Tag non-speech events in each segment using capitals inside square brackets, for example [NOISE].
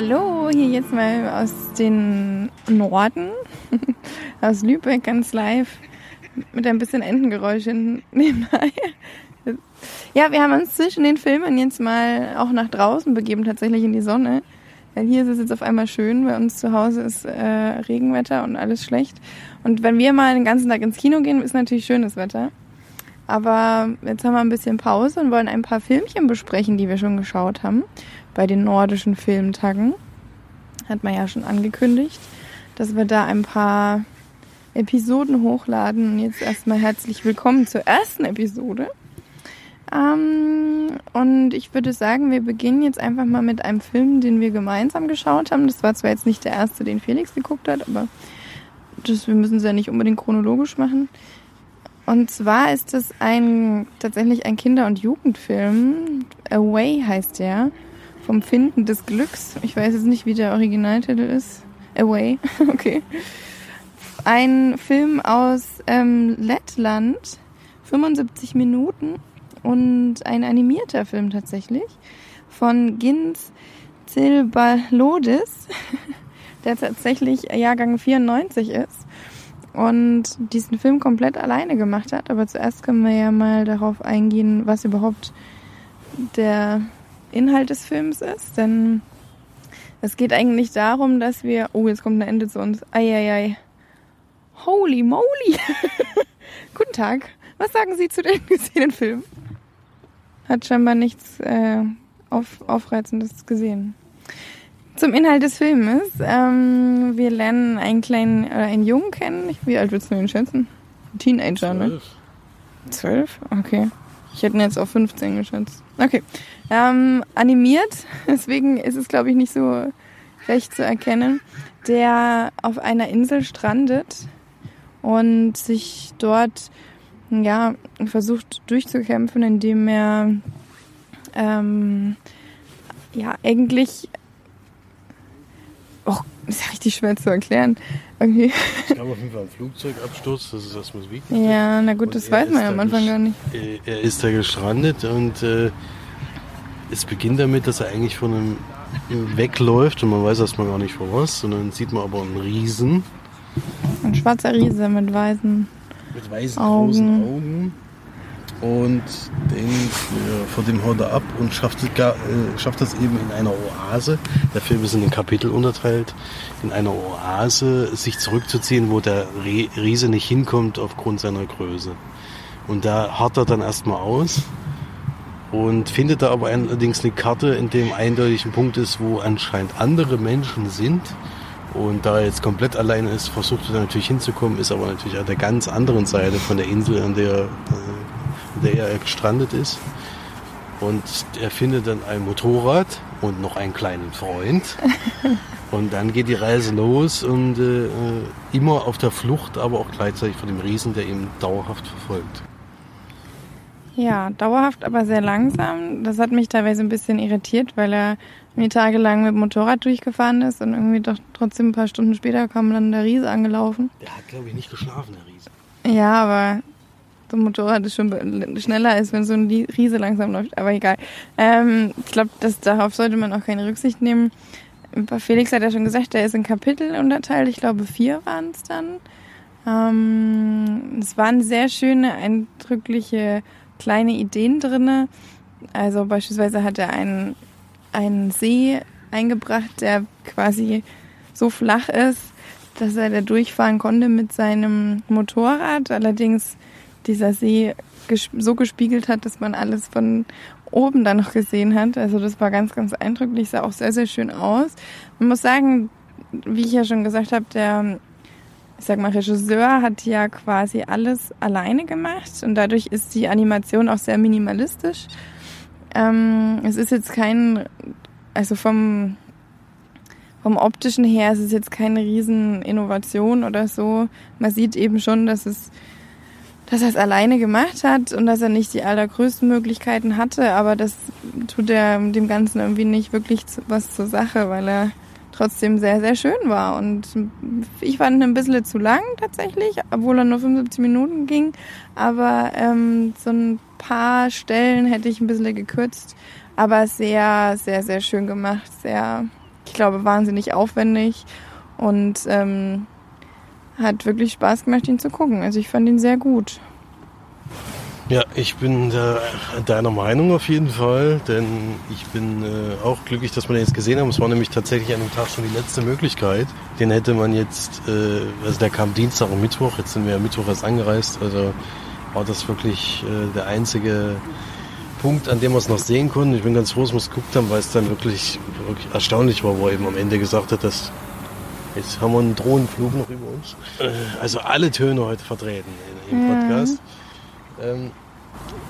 hallo, hier jetzt mal aus den Norden, [LAUGHS] aus Lübeck ganz live mit ein bisschen Entengeräuschen [LAUGHS] nebenbei. Ja, wir haben uns zwischen den Filmen jetzt mal auch nach draußen begeben, tatsächlich in die Sonne. Weil hier ist es jetzt auf einmal schön, bei uns zu Hause ist äh, Regenwetter und alles schlecht. Und wenn wir mal den ganzen Tag ins Kino gehen, ist natürlich schönes Wetter. Aber jetzt haben wir ein bisschen Pause und wollen ein paar Filmchen besprechen, die wir schon geschaut haben bei den nordischen Filmtagen. Hat man ja schon angekündigt, dass wir da ein paar Episoden hochladen. Und jetzt erstmal herzlich willkommen zur ersten Episode. Ähm, und ich würde sagen, wir beginnen jetzt einfach mal mit einem Film, den wir gemeinsam geschaut haben. Das war zwar jetzt nicht der erste, den Felix geguckt hat, aber das, wir müssen es ja nicht unbedingt chronologisch machen. Und zwar ist es ein tatsächlich ein Kinder- und Jugendfilm. Away heißt der. Vom Finden des Glücks. Ich weiß jetzt nicht, wie der Originaltitel ist. Away. [LAUGHS] okay. Ein Film aus ähm, Lettland. 75 Minuten. Und ein animierter Film tatsächlich. Von Gins Zilbalodis. [LAUGHS] der tatsächlich Jahrgang 94 ist und diesen Film komplett alleine gemacht hat. Aber zuerst können wir ja mal darauf eingehen, was überhaupt der Inhalt des Films ist. Denn es geht eigentlich darum, dass wir. Oh, jetzt kommt ein Ende zu uns. Eieiei. Holy moly! [LAUGHS] Guten Tag. Was sagen Sie zu den [LAUGHS] gesehenen Filmen? Hat scheinbar nichts äh, auf, Aufreizendes gesehen. Zum Inhalt des Filmes. Ähm, wir lernen einen kleinen, oder einen Jungen kennen. Wie alt willst du ihn schätzen? Teenager, ne? Zwölf. Zwölf? Okay. Ich hätte ihn jetzt auf 15 geschätzt. Okay. Ähm, animiert, [LAUGHS] deswegen ist es, glaube ich, nicht so recht zu erkennen, der auf einer Insel strandet und sich dort ja, versucht durchzukämpfen, indem er ähm, ja, eigentlich Oh, ist ja richtig schwer zu erklären. Irgendwie. Es gab auf jeden Fall einen Flugzeugabsturz, das ist erstmal das Wichtigste. Ja, na gut, und das weiß man ja am Anfang gar nicht. Er ist da gestrandet und äh, es beginnt damit, dass er eigentlich von einem wegläuft und man weiß erstmal gar nicht vor was. Und dann sieht man aber einen Riesen. Ein schwarzer Riese mit weißen mit weißen Augen. großen Augen und den, äh, vor dem er ab und schafft, äh, schafft das eben in einer Oase. Der Film ist in den Kapitel unterteilt. In einer Oase sich zurückzuziehen, wo der Riese nicht hinkommt aufgrund seiner Größe. Und da hart er dann erstmal aus und findet da aber allerdings eine Karte, in dem eindeutig ein Punkt ist, wo anscheinend andere Menschen sind. Und da er jetzt komplett alleine ist, versucht er natürlich hinzukommen, ist aber natürlich an der ganz anderen Seite von der Insel, an der äh, der er gestrandet ist. Und er findet dann ein Motorrad und noch einen kleinen Freund. [LAUGHS] Und dann geht die Reise los und äh, immer auf der Flucht, aber auch gleichzeitig vor dem Riesen, der ihn dauerhaft verfolgt. Ja, dauerhaft, aber sehr langsam. Das hat mich teilweise ein bisschen irritiert, weil er irgendwie tagelang mit dem Motorrad durchgefahren ist und irgendwie doch trotzdem ein paar Stunden später kam dann der Riese angelaufen. Der hat, glaube ich, nicht geschlafen, der Riese. Ja, aber so ein Motorrad ist schon schneller ist, wenn so ein Riese langsam läuft. Aber egal. Ähm, ich glaube, darauf sollte man auch keine Rücksicht nehmen. Felix hat ja schon gesagt, der ist in Kapitel unterteilt. Ich glaube, vier waren es dann. Ähm, es waren sehr schöne, eindrückliche kleine Ideen drinne. Also beispielsweise hat er einen, einen See eingebracht, der quasi so flach ist, dass er da durchfahren konnte mit seinem Motorrad. Allerdings dieser See so gespiegelt hat, dass man alles von oben dann noch gesehen hat. Also das war ganz, ganz eindrücklich, sah auch sehr, sehr schön aus. Man muss sagen, wie ich ja schon gesagt habe, der, ich sag mal, Regisseur hat ja quasi alles alleine gemacht und dadurch ist die Animation auch sehr minimalistisch. Ähm, es ist jetzt kein, also vom, vom optischen her, es ist jetzt keine riesen Innovation oder so. Man sieht eben schon, dass es dass er es alleine gemacht hat und dass er nicht die allergrößten Möglichkeiten hatte, aber das tut er dem Ganzen irgendwie nicht wirklich was zur Sache, weil er trotzdem sehr, sehr schön war. Und ich fand ihn ein bisschen zu lang tatsächlich, obwohl er nur 75 Minuten ging. Aber ähm, so ein paar Stellen hätte ich ein bisschen gekürzt. Aber sehr, sehr, sehr schön gemacht. Sehr, ich glaube, wahnsinnig aufwendig und ähm, hat wirklich Spaß gemacht, ihn zu gucken. Also ich fand ihn sehr gut. Ja, ich bin deiner Meinung auf jeden Fall, denn ich bin äh, auch glücklich, dass wir den jetzt gesehen haben. Es war nämlich tatsächlich an dem Tag schon die letzte Möglichkeit. Den hätte man jetzt, äh, also der kam Dienstag und Mittwoch, jetzt sind wir ja Mittwoch erst angereist, also war das wirklich äh, der einzige Punkt, an dem wir es noch sehen konnten. Ich bin ganz froh, dass wir es geguckt haben, weil es dann wirklich, wirklich erstaunlich war, wo er eben am Ende gesagt hat, dass jetzt haben wir einen Drohnenflug noch über uns. Äh, also alle Töne heute vertreten im Podcast. Ähm,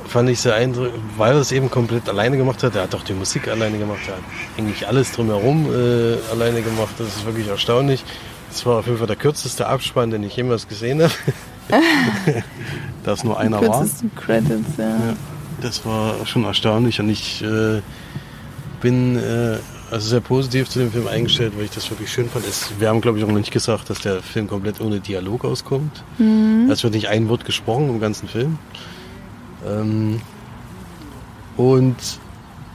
fand ich sehr eindrücklich, weil er es eben komplett alleine gemacht hat. Er hat auch die Musik alleine gemacht, er hat eigentlich alles drumherum äh, alleine gemacht. Das ist wirklich erstaunlich. Das war auf jeden Fall der kürzeste Abspann, den ich jemals gesehen habe. [LAUGHS] das nur einer war. Credits, ja. ja. Das war schon erstaunlich und ich äh, bin äh, also sehr positiv zu dem Film eingestellt, weil ich das wirklich schön fand. Es, wir haben, glaube ich, auch noch nicht gesagt, dass der Film komplett ohne Dialog auskommt. Mhm. Es wird nicht ein Wort gesprochen im ganzen Film. Ähm, und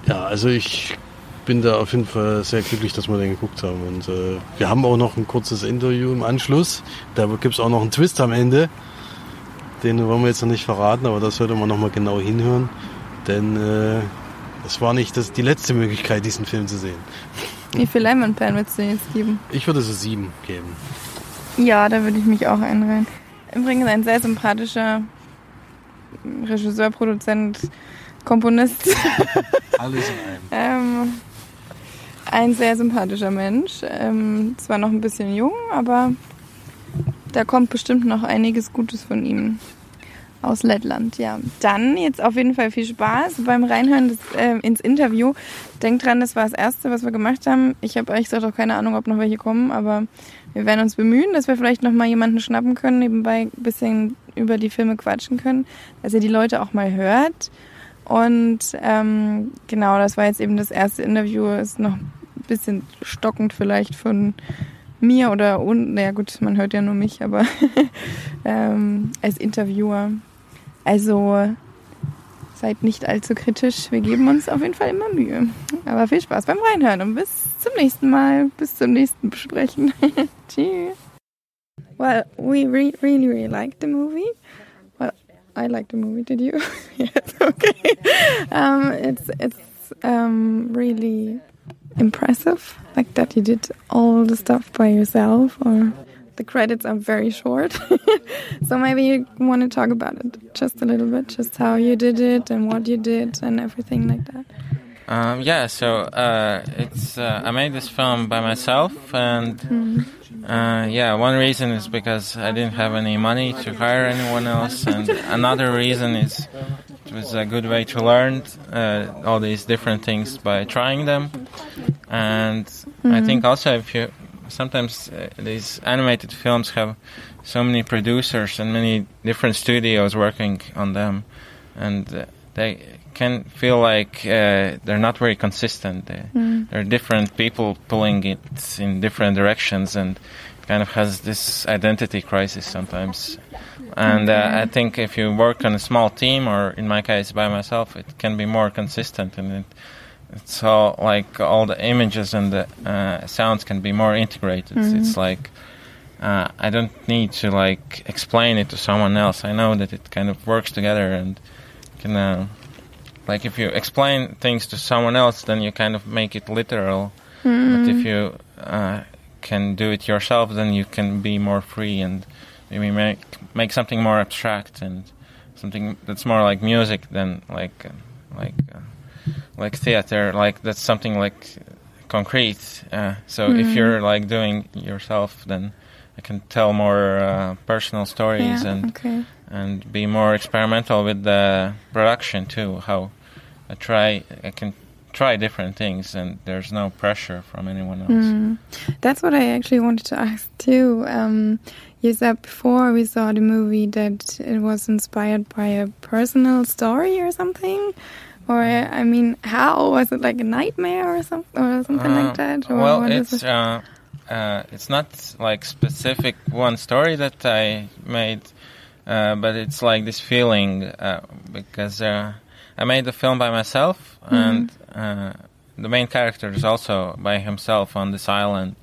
ja, also ich bin da auf jeden Fall sehr glücklich, dass wir den geguckt haben. Und äh, wir haben auch noch ein kurzes Interview im Anschluss. Da gibt es auch noch einen Twist am Ende. Den wollen wir jetzt noch nicht verraten, aber das sollte man noch mal genau hinhören. Denn äh, es war nicht das, die letzte Möglichkeit, diesen Film zu sehen. Wie viel Leinwandperlen würdest du jetzt geben? Ich würde es sieben geben. Ja, da würde ich mich auch einreihen. Übrigens ein sehr sympathischer Regisseur, Produzent, Komponist. [LAUGHS] Alles in einem. ähm, ein sehr sympathischer Mensch. Ähm, zwar noch ein bisschen jung, aber da kommt bestimmt noch einiges Gutes von ihm. Aus Lettland, ja. Dann jetzt auf jeden Fall viel Spaß beim Reinhören des, äh, ins Interview. Denkt dran, das war das Erste, was wir gemacht haben. Ich habe ehrlich gesagt auch keine Ahnung, ob noch welche kommen, aber wir werden uns bemühen, dass wir vielleicht noch mal jemanden schnappen können, nebenbei ein bisschen über die Filme quatschen können, dass ihr die Leute auch mal hört. Und ähm, genau, das war jetzt eben das erste Interview. Ist noch ein bisschen stockend vielleicht von mir oder, und, naja gut, man hört ja nur mich, aber [LAUGHS] ähm, als Interviewer. Also seid nicht allzu kritisch. Wir geben uns auf jeden Fall immer Mühe. Aber viel Spaß beim Reinhören und bis zum nächsten Mal, bis zum nächsten Besprechen. [LAUGHS] Tschüss. Well, we re really, really liked the movie. Well, I liked the movie. Did you? [LAUGHS] yes. Okay. Um, it's it's um, really impressive, like that you did all the stuff by yourself, or the credits are very short. [LAUGHS] so maybe you want to talk about it just a little bit, just how you did it and what you did and everything like that. Um, yeah, so uh, it's uh, I made this film by myself, and mm. uh, yeah, one reason is because I didn't have any money to hire anyone else, and [LAUGHS] another reason is it was a good way to learn uh, all these different things by trying them, and mm. I think also if you sometimes uh, these animated films have so many producers and many different studios working on them, and uh, they can feel like uh, they're not very consistent. They, mm. There are different people pulling it in different directions, and kind of has this identity crisis sometimes. And uh, I think if you work on a small team, or in my case by myself, it can be more consistent, and it, it's all like all the images and the uh, sounds can be more integrated. Mm-hmm. It's like uh, I don't need to like explain it to someone else. I know that it kind of works together and can uh, like if you explain things to someone else, then you kind of make it literal. Mm-hmm. But if you uh, can do it yourself, then you can be more free and maybe make make something more abstract and something that's more like music than like uh, like uh, like theater. Like that's something like concrete. Uh, so mm-hmm. if you're like doing yourself, then I can tell more uh, personal stories yeah, and okay. and be more experimental with the production too. How I try, I can try different things, and there's no pressure from anyone else. Mm. That's what I actually wanted to ask too. Um, you said before we saw the movie that it was inspired by a personal story or something. Or I mean, how was it like a nightmare or something, or something uh, like that? Or well, it's it? uh, uh, it's not like specific one story that I made, uh, but it's like this feeling uh, because uh, I made the film by myself, mm -hmm. and the main character is also by himself on this island,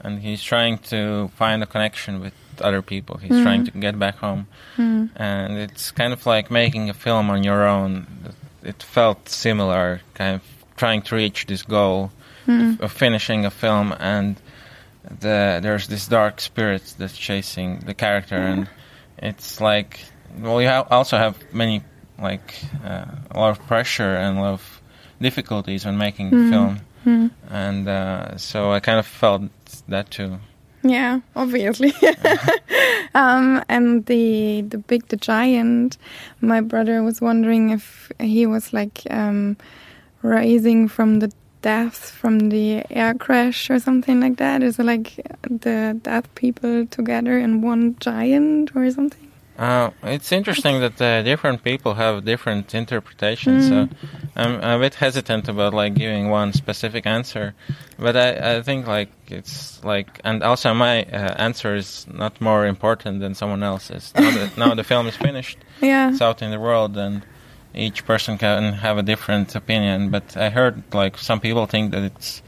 and he's trying to find a connection with other people. He's trying to get back home, and it's kind of like making a film on your own. It felt similar, kind of trying to reach this goal of, of finishing a film, and the, there's this dark spirit that's chasing the character, and it's like well, you ha- also have many like uh, a lot of pressure and a lot of difficulties when making the film, and uh, so I kind of felt that too. Yeah, obviously. [LAUGHS] um, and the the big the giant. My brother was wondering if he was like um, rising from the death from the air crash or something like that. Is it like the death people together in one giant or something? Uh, it's interesting that uh, different people have different interpretations. So I'm a bit hesitant about like giving one specific answer, but I, I think like it's like, and also my uh, answer is not more important than someone else's. Now that now the film is finished, [LAUGHS] Yeah. it's out in the world, and each person can have a different opinion. But I heard like some people think that it's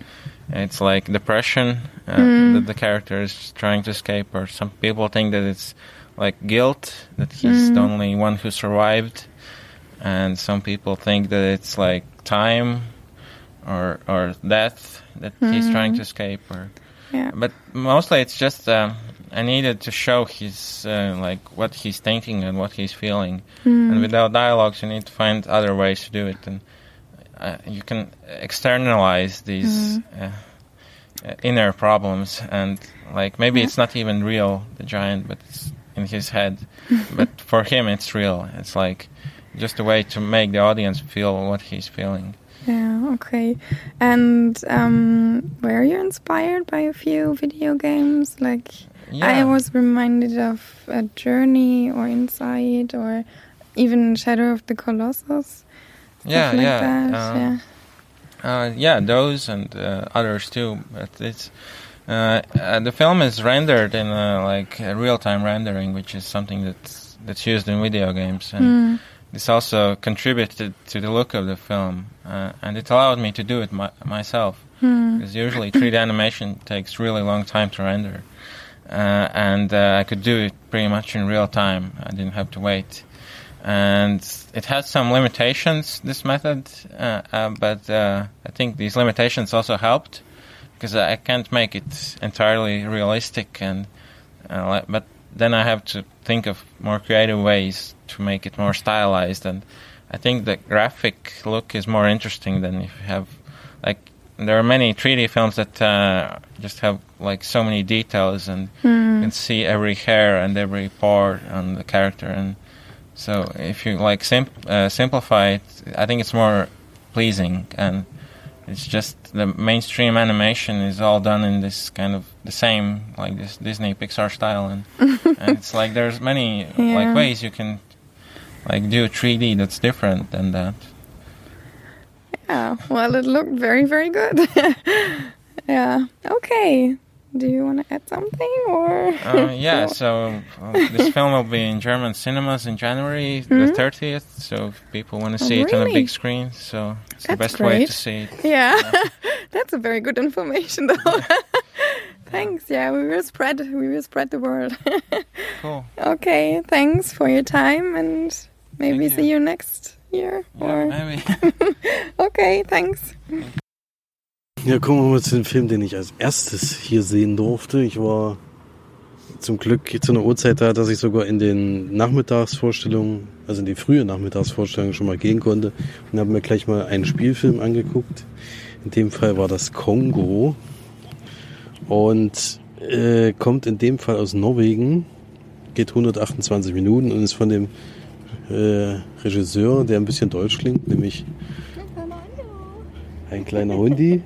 it's like depression uh, that the character is trying to escape, or some people think that it's like guilt that he's the only one who survived, and some people think that it's like time or or death that he's trying to escape, or Yeah. but mostly it's just uh, I needed to show his uh, like what he's thinking and what he's feeling, and without dialogues, you need to find other ways to do it, and uh, you can externalize these uh, uh, inner problems, and like maybe it's not even real, the giant, but it's in his head, [LAUGHS] but for him it's real. It's like just a way to make the audience feel what he's feeling. Yeah, okay. And um, were you inspired by a few video games? Like, I was reminded of a Journey or Inside or even Shadow of the Colossus. Yeah, like yeah, that, uh, yeah. Uh, yeah, those and uh, others too. But it's uh, uh, the film is rendered in uh, like real-time rendering, which is something that's that's used in video games, and this also contributed to the look of the film, uh, and it allowed me to do it my, myself. Because usually 3D [COUGHS] animation takes really long time to render, uh, and uh, I could do it pretty much in real time. I didn't have to wait and it has some limitations. This method, uh, uh, but uh, I think these limitations also helped because I can't make it entirely realistic, and uh, but then I have to think of more creative ways to make it more stylized, and I think the graphic look is more interesting than if you have like there are many 3D films that uh, just have like so many details and you can see every hair and every pore on the character and so if you like sim- uh, simplify it, I think it's more pleasing, and it's just the mainstream animation is all done in this kind of the same like this Disney Pixar style, and, [LAUGHS] and it's like there's many Yeah. like ways you can like do a 3D that's different than that. Yeah, well, it looked very, very good. [LAUGHS] yeah, okay. Do you want to add something or? Uh, [LAUGHS] yeah, so uh, this [LAUGHS] film will be in German cinemas in January the 30th. So if people want to see it on a big screen, so it's the That's best way to see it. Yeah, [LAUGHS] that's a very good information, though. thanks. Yeah, we will spread. We will spread the word. Cool. okay, thanks for your time, and maybe Thank see you. you next year. Yeah, or maybe. okay, thanks. Ja, kommen wir mal zu dem Film, den ich als erstes hier sehen durfte. Ich war zum Glück zu einer Uhrzeit da, dass ich sogar in den Nachmittagsvorstellungen, also in die frühe Nachmittagsvorstellungen schon mal gehen konnte und habe mir gleich mal einen Spielfilm angeguckt. In dem Fall war das Kongo und äh, kommt in dem Fall aus Norwegen, geht 128 Minuten und ist von dem äh, Regisseur, der ein bisschen deutsch klingt, nämlich ein kleiner Hundi.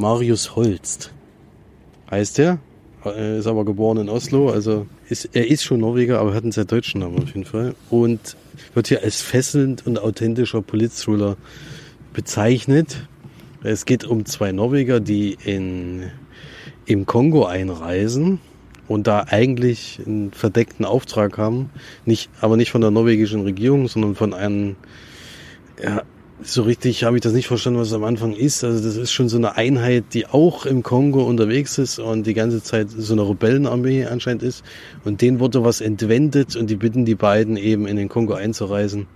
Marius Holst heißt er. Ist aber geboren in Oslo, also ist, er ist schon Norweger, aber hat einen sehr deutschen Namen auf jeden Fall. Und wird hier als fesselnd und authentischer Politthriller bezeichnet. Es geht um zwei Norweger, die in, im Kongo einreisen und da eigentlich einen verdeckten Auftrag haben, nicht, aber nicht von der norwegischen Regierung, sondern von einem ja, so richtig habe ich das nicht verstanden, was es am Anfang ist. Also das ist schon so eine Einheit, die auch im Kongo unterwegs ist und die ganze Zeit so eine Rebellenarmee anscheinend ist. Und denen wurde was entwendet und die bitten die beiden eben in den Kongo einzureisen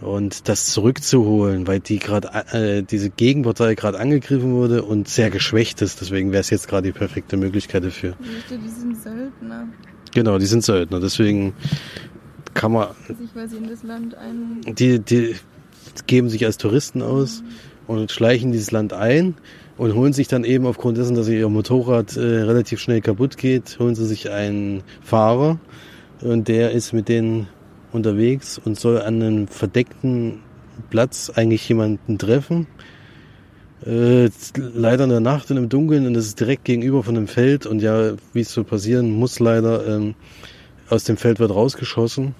und das zurückzuholen, weil die gerade äh, diese Gegenpartei gerade angegriffen wurde und sehr geschwächt ist. Deswegen wäre es jetzt gerade die perfekte Möglichkeit dafür. Die sind Söldner. Genau, die sind Söldner. Deswegen kann man. Sich quasi in das Land ein. Die, die geben sich als Touristen aus mhm. und schleichen dieses Land ein und holen sich dann eben aufgrund dessen, dass ihr Motorrad äh, relativ schnell kaputt geht, holen sie sich einen Fahrer und der ist mit denen unterwegs und soll an einem verdeckten Platz eigentlich jemanden treffen. Äh, leider in der Nacht und im Dunkeln und das ist direkt gegenüber von einem Feld und ja, wie es so passieren muss leider, ähm, aus dem Feld wird rausgeschossen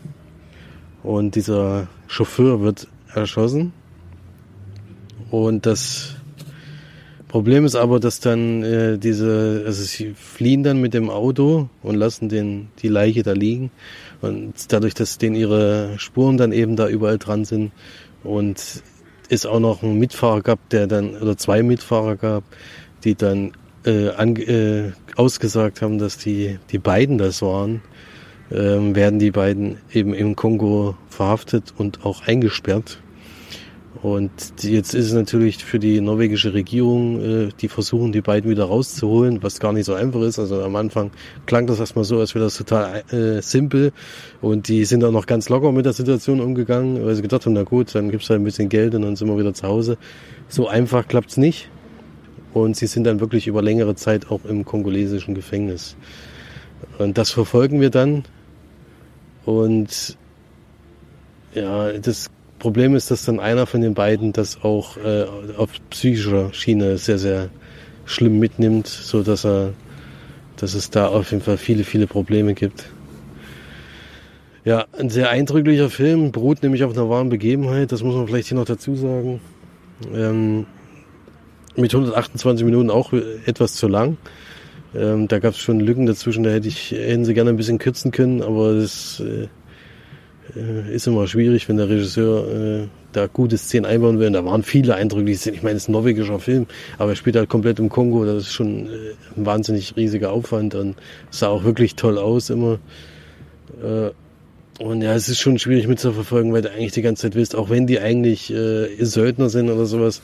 und dieser Chauffeur wird erschossen und das Problem ist aber, dass dann äh, diese, also sie fliehen dann mit dem Auto und lassen den, die Leiche da liegen. Und dadurch, dass denen ihre Spuren dann eben da überall dran sind und es auch noch einen Mitfahrer gab, der dann, oder zwei Mitfahrer gab, die dann äh, an, äh, ausgesagt haben, dass die, die beiden das waren, äh, werden die beiden eben im Kongo verhaftet und auch eingesperrt. Und jetzt ist es natürlich für die norwegische Regierung, äh, die versuchen, die beiden wieder rauszuholen, was gar nicht so einfach ist. Also am Anfang klang das erstmal so, als wäre das total äh, simpel. Und die sind auch noch ganz locker mit der Situation umgegangen, weil sie gedacht haben, na gut, dann gibt's halt ein bisschen Geld und dann sind wir wieder zu Hause. So einfach klappt's nicht. Und sie sind dann wirklich über längere Zeit auch im kongolesischen Gefängnis. Und das verfolgen wir dann. Und ja, das Problem ist, dass dann einer von den beiden das auch äh, auf psychischer Schiene sehr, sehr schlimm mitnimmt, so dass er, dass es da auf jeden Fall viele, viele Probleme gibt. Ja, ein sehr eindrücklicher Film, beruht nämlich auf einer wahren Begebenheit, das muss man vielleicht hier noch dazu sagen. Ähm, mit 128 Minuten auch etwas zu lang. Ähm, da gab es schon Lücken dazwischen, da hätte ich, hätten sie gerne ein bisschen kürzen können, aber das äh, äh, ist immer schwierig, wenn der Regisseur äh, da gute Szenen einbauen will. Und da waren viele eindrückliche Szenen. Ich meine, es ist ein norwegischer Film, aber er spielt halt komplett im Kongo. Das ist schon äh, ein wahnsinnig riesiger Aufwand und sah auch wirklich toll aus immer. Äh, und ja, es ist schon schwierig mitzuverfolgen, weil du eigentlich die ganze Zeit willst, auch wenn die eigentlich äh, Söldner sind oder sowas.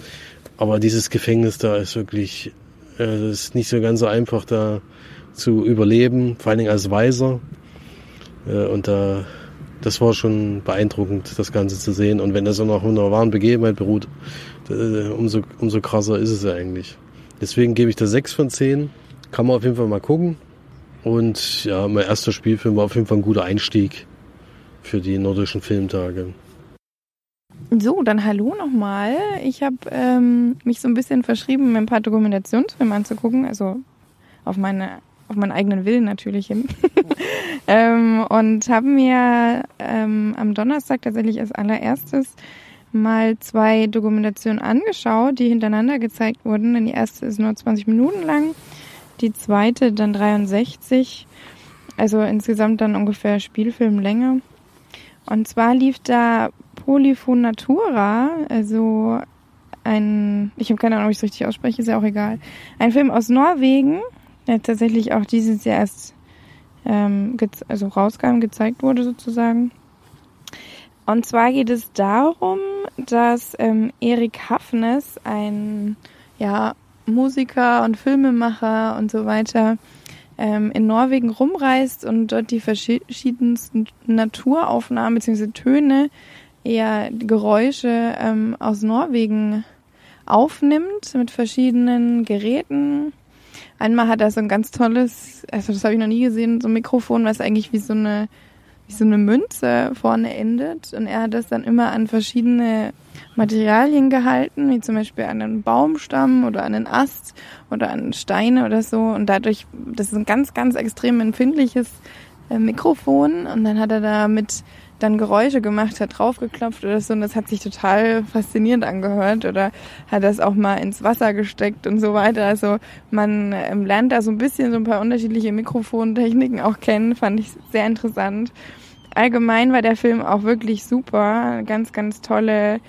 Aber dieses Gefängnis da ist wirklich, äh, ist nicht so ganz so einfach da zu überleben, vor allen Dingen als Weiser. Äh, und da das war schon beeindruckend, das Ganze zu sehen. Und wenn das auch noch auf einer wahren Begebenheit beruht, äh, umso, umso krasser ist es ja eigentlich. Deswegen gebe ich da 6 von 10. Kann man auf jeden Fall mal gucken. Und ja, mein erster Spielfilm war auf jeden Fall ein guter Einstieg für die nordischen Filmtage. So, dann hallo nochmal. Ich habe ähm, mich so ein bisschen verschrieben, mir ein paar Dokumentationsfilme anzugucken. Also auf meine auf meinen eigenen Willen natürlich hin. [LAUGHS] ähm, und habe mir ähm, am Donnerstag tatsächlich als allererstes mal zwei Dokumentationen angeschaut, die hintereinander gezeigt wurden. Denn die erste ist nur 20 Minuten lang, die zweite dann 63. Also insgesamt dann ungefähr Spielfilmlänge. Und zwar lief da Polyphon Natura, also ein, ich habe keine Ahnung, ob ich es richtig ausspreche, ist ja auch egal. Ein Film aus Norwegen, der tatsächlich auch dieses Jahr erst ähm, also rauskam, gezeigt wurde sozusagen. Und zwar geht es darum, dass ähm, Erik Hafnes, ein ja, Musiker und Filmemacher und so weiter, ähm, in Norwegen rumreist und dort die verschiedensten Naturaufnahmen bzw. Töne, eher Geräusche ähm, aus Norwegen aufnimmt mit verschiedenen Geräten Einmal hat er so ein ganz tolles, also das habe ich noch nie gesehen, so ein Mikrofon, was eigentlich wie so eine wie so eine Münze vorne endet. Und er hat das dann immer an verschiedene Materialien gehalten, wie zum Beispiel an einen Baumstamm oder an einen Ast oder an Steine oder so. Und dadurch, das ist ein ganz, ganz extrem empfindliches äh, Mikrofon. Und dann hat er da mit dann Geräusche gemacht hat, draufgeklopft oder so und das hat sich total faszinierend angehört oder hat das auch mal ins Wasser gesteckt und so weiter. Also man ähm, lernt da so ein bisschen so ein paar unterschiedliche Mikrofontechniken auch kennen, fand ich sehr interessant. Allgemein war der Film auch wirklich super, ganz, ganz tolle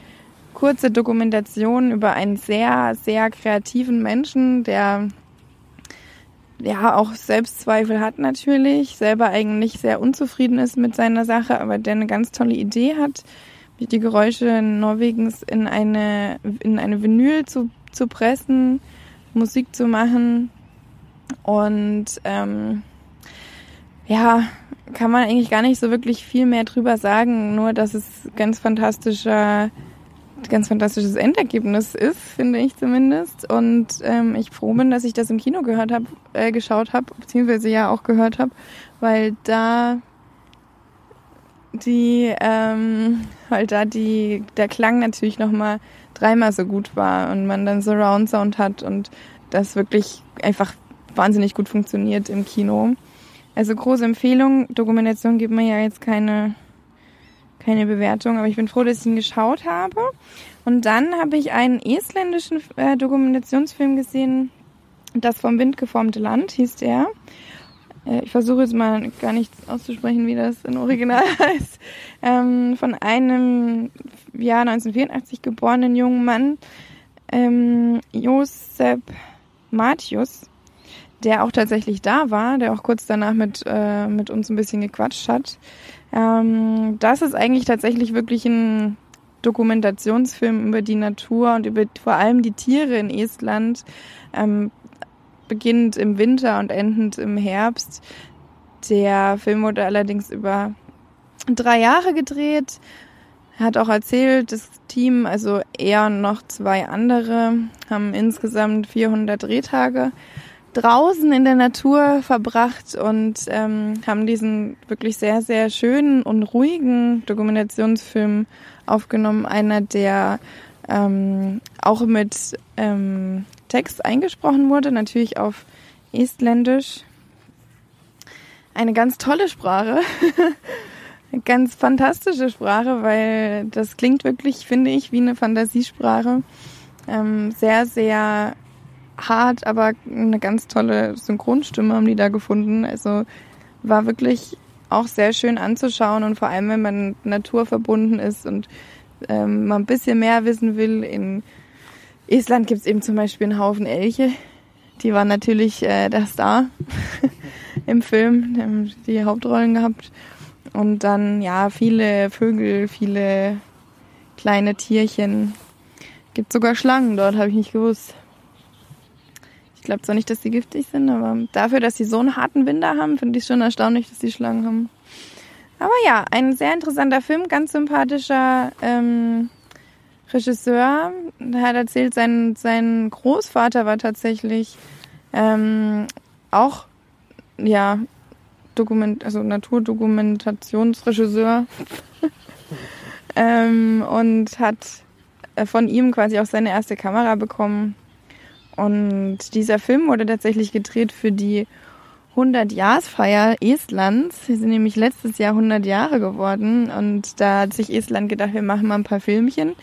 kurze Dokumentation über einen sehr, sehr kreativen Menschen, der ja auch Selbstzweifel hat natürlich, selber eigentlich sehr unzufrieden ist mit seiner Sache, aber der eine ganz tolle Idee hat, die Geräusche Norwegens in eine, in eine Vinyl zu, zu pressen, Musik zu machen. Und ähm, ja, kann man eigentlich gar nicht so wirklich viel mehr drüber sagen, nur dass es ganz fantastischer ganz fantastisches Endergebnis ist, finde ich zumindest. Und ähm, ich froh bin, dass ich das im Kino gehört habe, äh, geschaut habe, beziehungsweise ja auch gehört habe, weil da die, ähm, weil da die, der Klang natürlich nochmal dreimal so gut war und man dann Surround Sound hat und das wirklich einfach wahnsinnig gut funktioniert im Kino. Also große Empfehlung. Dokumentation gibt mir ja jetzt keine keine Bewertung, aber ich bin froh, dass ich ihn geschaut habe. Und dann habe ich einen estländischen äh, Dokumentationsfilm gesehen, das vom Wind geformte Land hieß der. Äh, ich versuche jetzt mal gar nicht auszusprechen, wie das in Original [LAUGHS] heißt. Ähm, von einem Jahr 1984 geborenen jungen Mann, ähm, Josep Matius, der auch tatsächlich da war, der auch kurz danach mit, äh, mit uns ein bisschen gequatscht hat. Ähm, das ist eigentlich tatsächlich wirklich ein Dokumentationsfilm über die Natur und über vor allem die Tiere in Estland. Ähm, beginnend im Winter und endend im Herbst. Der Film wurde allerdings über drei Jahre gedreht. Er hat auch erzählt, das Team, also er und noch zwei andere, haben insgesamt 400 Drehtage draußen in der Natur verbracht und ähm, haben diesen wirklich sehr, sehr schönen und ruhigen Dokumentationsfilm aufgenommen. Einer, der ähm, auch mit ähm, Text eingesprochen wurde, natürlich auf Estländisch. Eine ganz tolle Sprache. eine [LAUGHS] ganz fantastische Sprache, weil das klingt wirklich, finde ich, wie eine Fantasiesprache. Ähm, sehr, sehr hart, aber eine ganz tolle Synchronstimme haben die da gefunden. Also war wirklich auch sehr schön anzuschauen und vor allem, wenn man naturverbunden ist und ähm, mal ein bisschen mehr wissen will. In gibt es eben zum Beispiel einen Haufen Elche. Die waren natürlich äh, der Star [LAUGHS] im Film, die haben die Hauptrollen gehabt. Und dann, ja, viele Vögel, viele kleine Tierchen. Gibt sogar Schlangen dort, habe ich nicht gewusst. Ich glaube zwar nicht, dass sie giftig sind, aber dafür, dass sie so einen harten Winter haben, finde ich schon erstaunlich, dass sie Schlangen haben. Aber ja, ein sehr interessanter Film, ganz sympathischer ähm, Regisseur. Er hat erzählt, sein, sein Großvater war tatsächlich ähm, auch ja Dokument, also Naturdokumentationsregisseur [LAUGHS] ähm, und hat äh, von ihm quasi auch seine erste Kamera bekommen und dieser Film wurde tatsächlich gedreht für die 100-Jahresfeier Estlands. Sie sind nämlich letztes Jahr 100 Jahre geworden und da hat sich Estland gedacht, wir machen mal ein paar Filmchen.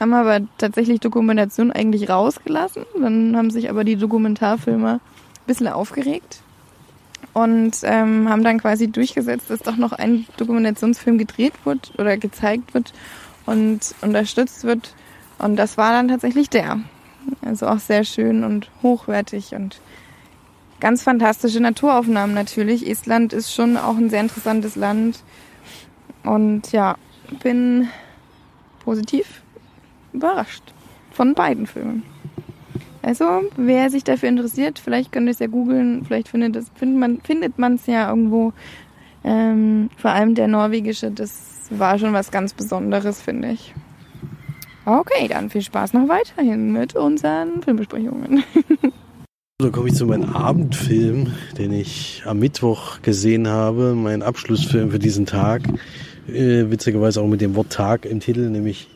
Haben aber tatsächlich Dokumentation eigentlich rausgelassen. Dann haben sich aber die Dokumentarfilmer ein bisschen aufgeregt und ähm, haben dann quasi durchgesetzt, dass doch noch ein Dokumentationsfilm gedreht wird oder gezeigt wird und unterstützt wird. Und das war dann tatsächlich der. Also auch sehr schön und hochwertig und ganz fantastische Naturaufnahmen natürlich. Estland ist schon auch ein sehr interessantes Land. Und ja, bin positiv überrascht von beiden Filmen. Also, wer sich dafür interessiert, vielleicht könnt ihr es ja googeln, vielleicht findet es, findet man findet man es ja irgendwo. Ähm, vor allem der norwegische, das war schon was ganz Besonderes, finde ich. Okay, dann viel Spaß noch weiterhin mit unseren Filmbesprechungen. [LAUGHS] Da komme ich zu meinem Abendfilm, den ich am Mittwoch gesehen habe. Mein Abschlussfilm für diesen Tag. Äh, witzigerweise auch mit dem Wort Tag im Titel, nämlich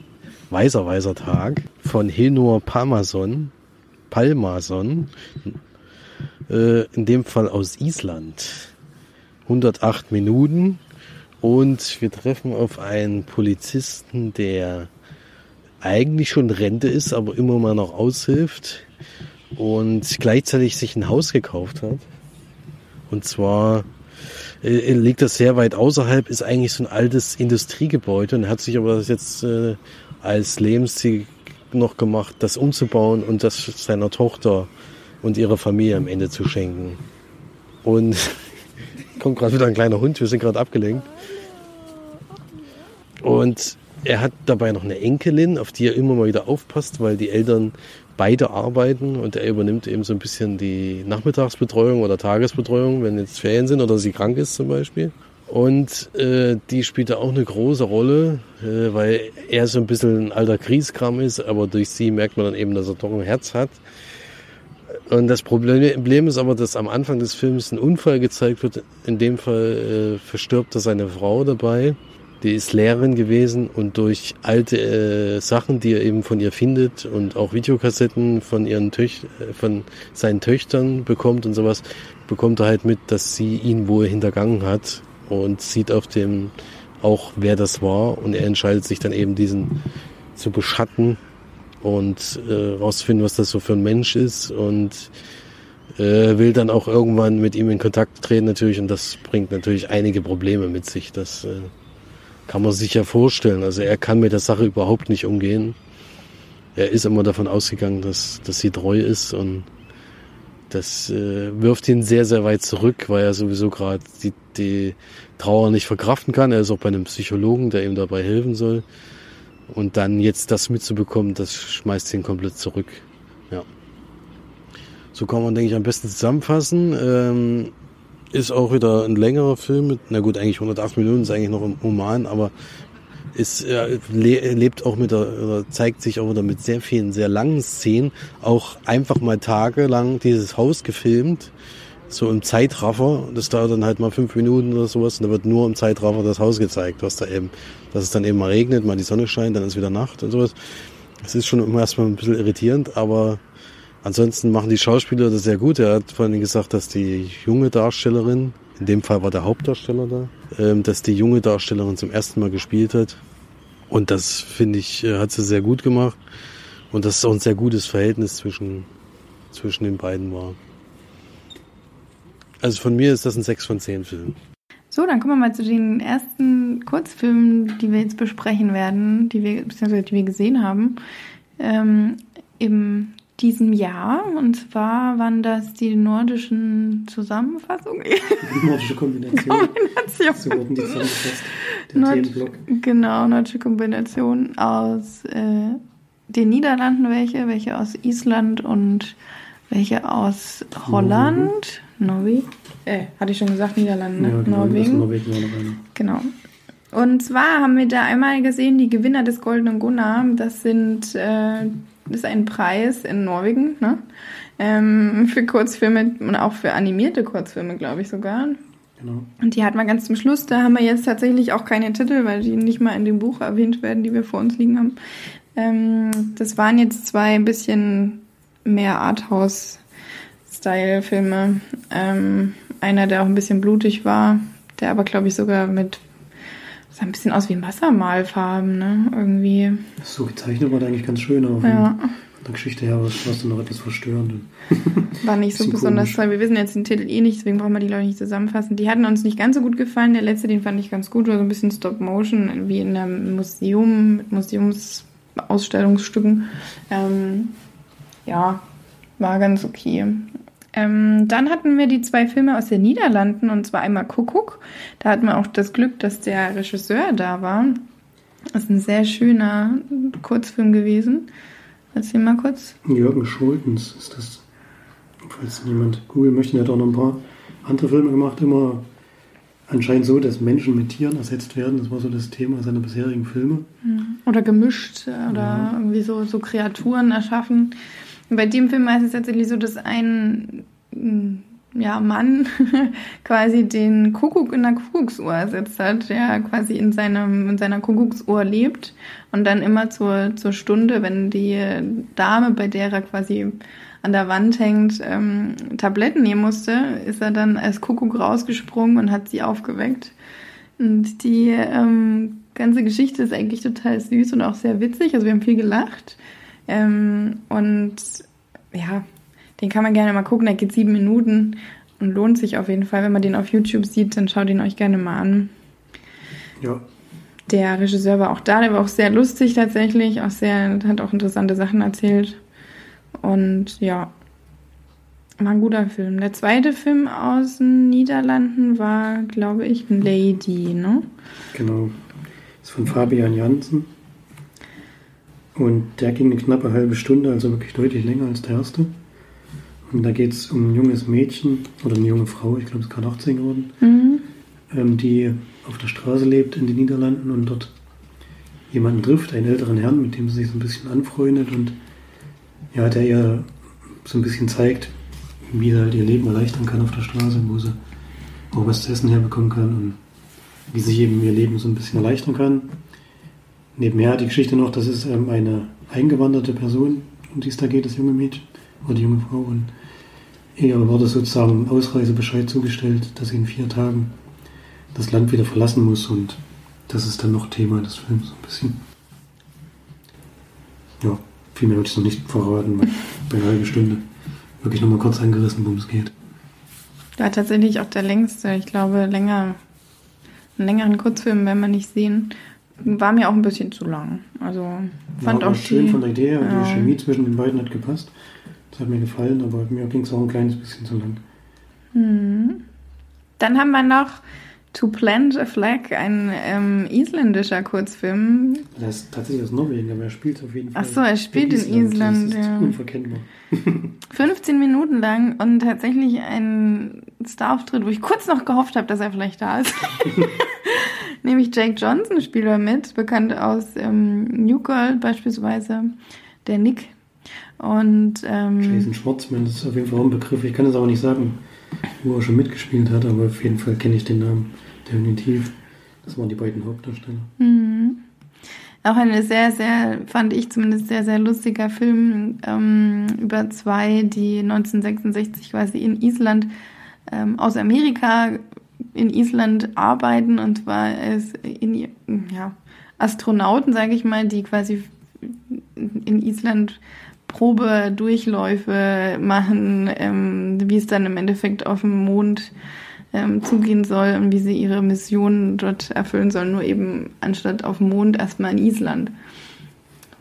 Weiser Weiser Tag von Hilnur Palmason. Palmason. Äh, in dem Fall aus Island. 108 Minuten. Und wir treffen auf einen Polizisten, der eigentlich schon Rente ist, aber immer mal noch aushilft und gleichzeitig sich ein Haus gekauft hat. Und zwar äh, liegt das sehr weit außerhalb, ist eigentlich so ein altes Industriegebäude und hat sich aber jetzt äh, als Lebensziel noch gemacht, das umzubauen und das seiner Tochter und ihrer Familie am Ende zu schenken. Und [LAUGHS] kommt gerade wieder ein kleiner Hund, wir sind gerade abgelenkt. Und er hat dabei noch eine Enkelin, auf die er immer mal wieder aufpasst, weil die Eltern beide arbeiten und er übernimmt eben so ein bisschen die Nachmittagsbetreuung oder Tagesbetreuung, wenn jetzt Ferien sind oder sie krank ist zum Beispiel. Und äh, die spielt da auch eine große Rolle, äh, weil er so ein bisschen ein alter Kriegskram ist, aber durch sie merkt man dann eben, dass er doch ein Herz hat. Und das Problem ist aber, dass am Anfang des Films ein Unfall gezeigt wird. In dem Fall äh, verstirbt er seine Frau dabei. Die ist Lehrerin gewesen und durch alte äh, Sachen, die er eben von ihr findet und auch Videokassetten von ihren Töch äh, von seinen Töchtern bekommt und sowas, bekommt er halt mit, dass sie ihn wohl hintergangen hat und sieht auf dem auch, wer das war. Und er entscheidet sich dann eben, diesen zu beschatten und äh, rauszufinden, was das so für ein Mensch ist. Und äh, will dann auch irgendwann mit ihm in Kontakt treten natürlich. Und das bringt natürlich einige Probleme mit sich. Das äh, kann man sich ja vorstellen. Also er kann mit der Sache überhaupt nicht umgehen. Er ist immer davon ausgegangen, dass, dass sie treu ist und das äh, wirft ihn sehr, sehr weit zurück, weil er sowieso gerade die, die Trauer nicht verkraften kann. Er ist auch bei einem Psychologen, der ihm dabei helfen soll. Und dann jetzt das mitzubekommen, das schmeißt ihn komplett zurück. Ja. So kann man, denke ich, am besten zusammenfassen. Ähm, ist auch wieder ein längerer Film mit, na gut, eigentlich 108 Minuten ist eigentlich noch im Roman, aber ist, äh, le lebt auch mit der, oder zeigt sich auch wieder mit sehr vielen, sehr langen Szenen, auch einfach mal tagelang dieses Haus gefilmt, so im Zeitraffer. Das dauert dann halt mal fünf Minuten oder sowas und da wird nur im Zeitraffer das Haus gezeigt, was da eben, dass es dann eben mal regnet, mal die Sonne scheint, dann ist wieder Nacht und sowas. Das ist schon erstmal ein bisschen irritierend, aber ansonsten machen die Schauspieler das sehr gut. Er hat vorhin gesagt, dass die junge Darstellerin, in dem Fall war der Hauptdarsteller da, ähm, dass die junge Darstellerin zum ersten Mal gespielt hat. Und das, finde ich, äh, hat sie sehr gut gemacht. Und dass es auch ein sehr gutes Verhältnis zwischen, zwischen den beiden war. Also von mir ist das ein 6 von 10 Film. So, dann kommen wir mal zu den ersten Kurzfilmen, die wir jetzt besprechen werden, die wir, beziehungsweise die wir gesehen haben. Ähm, Im diesem Jahr. Und zwar waren das die nordischen Zusammenfassungen. Die nordische Kombination. Kombination. So wurden die zusammengefasst. Der Nord Themenblock. Genau, nordische Kombination aus äh, den Niederlanden welche, welche aus Island und welche aus Holland. Norwegen. Äh, hatte ich schon gesagt, Niederlande? Ja, genau, Norwegen. Norwegen war noch eine. Genau. Und zwar haben wir da einmal gesehen, die Gewinner des Goldenen Gunnar, das sind äh, ist ein Preis in Norwegen, ne? Ähm, für Kurzfilme und auch für animierte Kurzfilme, glaube ich sogar. Genau. Und die hat man ganz zum Schluss. Da haben wir jetzt tatsächlich auch keine Titel, weil die nicht mal in dem Buch erwähnt werden, die wir vor uns liegen haben. Ähm, das waren jetzt zwei ein bisschen mehr Arthouse-Style-Filme. Ähm, einer, der auch ein bisschen blutig war, der aber, glaube ich, sogar mit sah ein bisschen aus wie Wassermalfarben, ne? Irgendwie. So gezeichnet war der eigentlich ganz schön, aber Ja. von der Geschichte her war es fast noch etwas verstörend. [LAUGHS] War nicht so besonders komisch. toll. Wir wissen jetzt den Titel eh nicht, deswegen brauchen wir die, ich, nicht zusammenfassen. Die hatten uns nicht ganz so gut gefallen. Der letzte, den fand ich ganz gut. War so ein bisschen Stop-Motion, wie in einem Museum, mit Museumsausstellungsstücken. Ähm, ja, war ganz okay. Ähm, dann hatten wir die zwei Filme aus den Niederlanden, und zwar einmal Kuckuck. Da hatten wir auch das Glück, dass der Regisseur da war. Das ist ein sehr schöner Kurzfilm gewesen. Erzähl mal kurz. Jürgen Schultens ist das. Falls jemand googeln möchte, der hat auch noch ein paar andere Filme gemacht, immer anscheinend so, dass Menschen mit Tieren ersetzt werden. Das war so das Thema seiner bisherigen Filme. Oder gemischt äh, oder Ja. irgendwie so, so Kreaturen erschaffen. Und bei dem Film ist es tatsächlich so, dass ein mm, ja, Mann [LAUGHS] quasi den Kuckuck in der Kuckucksuhr ersetzt hat, der quasi in, seinem, in seiner Kuckucksuhr lebt und dann immer zur, zur Stunde, wenn die Dame, bei der er quasi an der Wand hängt, ähm, Tabletten nehmen musste, ist er dann als Kuckuck rausgesprungen und hat sie aufgeweckt. Und die ähm, ganze Geschichte ist eigentlich total süß und auch sehr witzig. Also wir haben viel gelacht. Ähm, und ja, den kann man gerne mal gucken. Der geht sieben Minuten und lohnt sich auf jeden Fall. Wenn man den auf YouTube sieht, dann schaut ihn euch gerne mal an. Ja. der Regisseur war auch da, der war auch sehr lustig tatsächlich, auch sehr, hat auch interessante Sachen erzählt. Und ja, war ein guter Film. Der zweite Film aus den Niederlanden war, glaube ich, Lady, ne? Genau. Ist von Fabian Janssen. Und der ging eine knappe halbe Stunde, also wirklich deutlich länger als der erste. Und da geht es um ein junges Mädchen oder eine junge Frau, ich glaube, es ist gerade 18 geworden, mhm. ähm, die auf der Straße lebt in den Niederlanden und dort jemanden trifft, einen älteren Herrn, mit dem sie sich so ein bisschen anfreundet und ja, der ihr so ein bisschen zeigt, wie er halt ihr Leben erleichtern kann auf der Straße, wo sie auch was zu essen herbekommen kann und wie sich eben ihr Leben so ein bisschen erleichtern kann. Nebenher die Geschichte noch, das ist ähm, eine eingewanderte Person, um die es da geht, das junge Mädchen oder die junge Frau. Und ihr wurde sozusagen Ausreisebescheid zugestellt, dass sie in vier Tagen das Land wieder verlassen muss und das ist dann noch Thema des Films so ein bisschen. Ja, viel mehr würde ich noch nicht verraten, weil bei einer halben Stunde wirklich nur mal kurz angerissen, worum es geht. Ja, tatsächlich auch der längste. Ich glaube, länger, einen längeren Kurzfilm werden wir nicht sehen war mir auch ein bisschen zu lang. Also fand ja, auch schön die, von der Idee, ja. die Chemie zwischen den beiden hat gepasst. Das hat mir gefallen, aber mir ging es auch ein kleines bisschen zu lang. Mhm. Dann haben wir noch To Plant a Flag, ein ähm, isländischer Kurzfilm. Er ist tatsächlich aus Norwegen, aber er spielt auf jeden Fall. Ach so, er spielt in Island. Island das ist ja. unverkennbar. [LAUGHS] 15 Minuten lang und tatsächlich ein Star-Auftritt, wo ich kurz noch gehofft habe, dass er vielleicht da ist. [LAUGHS] [LAUGHS] Nämlich Jake Johnson spielt er mit, bekannt aus ähm, New Girl beispielsweise, der Nick. Und ähm, Jason Schwartzman, das ist auf jeden Fall ein Begriff. Ich kann es aber nicht sagen, wo er schon mitgespielt hat, aber auf jeden Fall kenne ich den Namen definitiv. Das waren die beiden Hauptdarsteller. Mhm. Auch eine sehr, sehr, fand ich zumindest sehr, sehr lustiger Film ähm, über zwei, die 1966 quasi in Island ähm, aus Amerika in Island arbeiten und zwar es in ja, Astronauten, sage ich mal, die quasi in Island Probedurchläufe machen, ähm, wie es dann im Endeffekt auf dem Mond ähm, zugehen soll und wie sie ihre Mission dort erfüllen sollen, nur eben anstatt auf dem Mond erstmal in Island.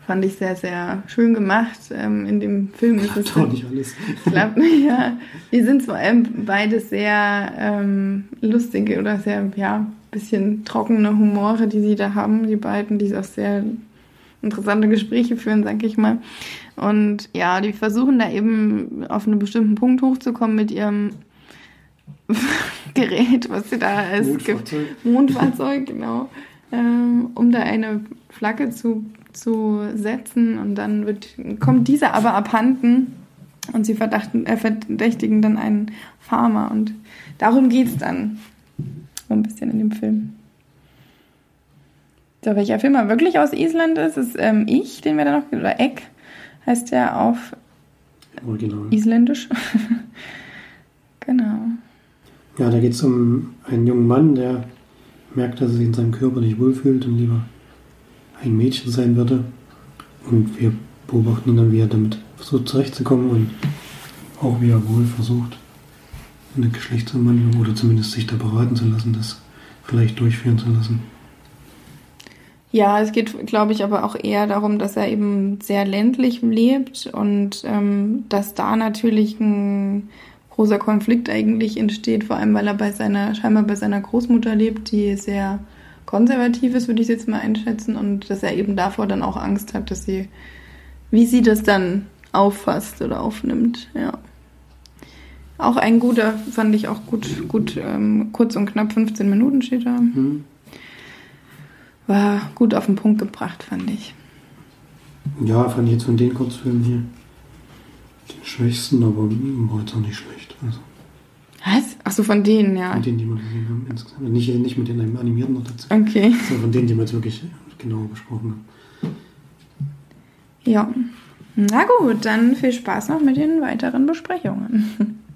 Fand ich sehr, sehr schön gemacht. Ähm, in dem Film ist es. Doch nicht alles. Glaub, [LAUGHS] ja, die sind vor allem beide sehr ähm, lustige oder sehr, ja, bisschen trockene Humore, die sie da haben, die beiden, die auch sehr interessante Gespräche führen, sag ich mal. Und ja, die versuchen da eben auf einen bestimmten Punkt hochzukommen mit ihrem [LAUGHS] Gerät, was sie da als Mondfahrzeug, Mondfahrzeug genau, ähm, um da eine Flagge zu zu setzen. Und dann wird, kommt dieser aber abhanden. Und sie äh, verdächtigen dann einen Farmer. Und darum geht es dann. So ein bisschen in dem Film. So, welcher Film er wirklich aus Island ist, ist ähm, Ich, den wir da noch, oder Eck heißt der auf Original. Isländisch. [LAUGHS] genau. Ja, da geht es um einen jungen Mann, der merkt, dass er sich in seinem Körper nicht wohlfühlt und lieber ein Mädchen sein würde. Und wir beobachten ihn dann, wie er damit versucht zurechtzukommen und auch wie er wohl versucht, eine Geschlechtsumwandlung oder zumindest sich da beraten zu lassen, das vielleicht durchführen zu lassen. Ja, es geht, glaube ich, aber auch eher darum, dass er eben sehr ländlich lebt und ähm, dass da natürlich ein großer Konflikt eigentlich entsteht, vor allem weil er bei seiner, scheinbar bei seiner Großmutter lebt, die sehr Konservatives, würde ich jetzt mal einschätzen, und dass er eben davor dann auch Angst hat, dass sie, wie sie das dann auffasst oder aufnimmt, ja. Auch ein guter, fand ich auch gut, gut, ähm, kurz und knapp 15 Minuten steht da. Mhm. War gut auf den Punkt gebracht, fand ich. Ja, fand ich jetzt von den Kurzfilmen hier den schwächsten, aber war jetzt auch nicht schlecht. Also. Was? Achso, von denen, ja. Von denen, die wir gesehen haben, insgesamt. Nicht, nicht mit den animierten noch dazu. Okay. Sondern von denen, die wir jetzt wirklich genau besprochen haben. Ja. Na gut, dann viel Spaß noch mit den weiteren Besprechungen. [LAUGHS]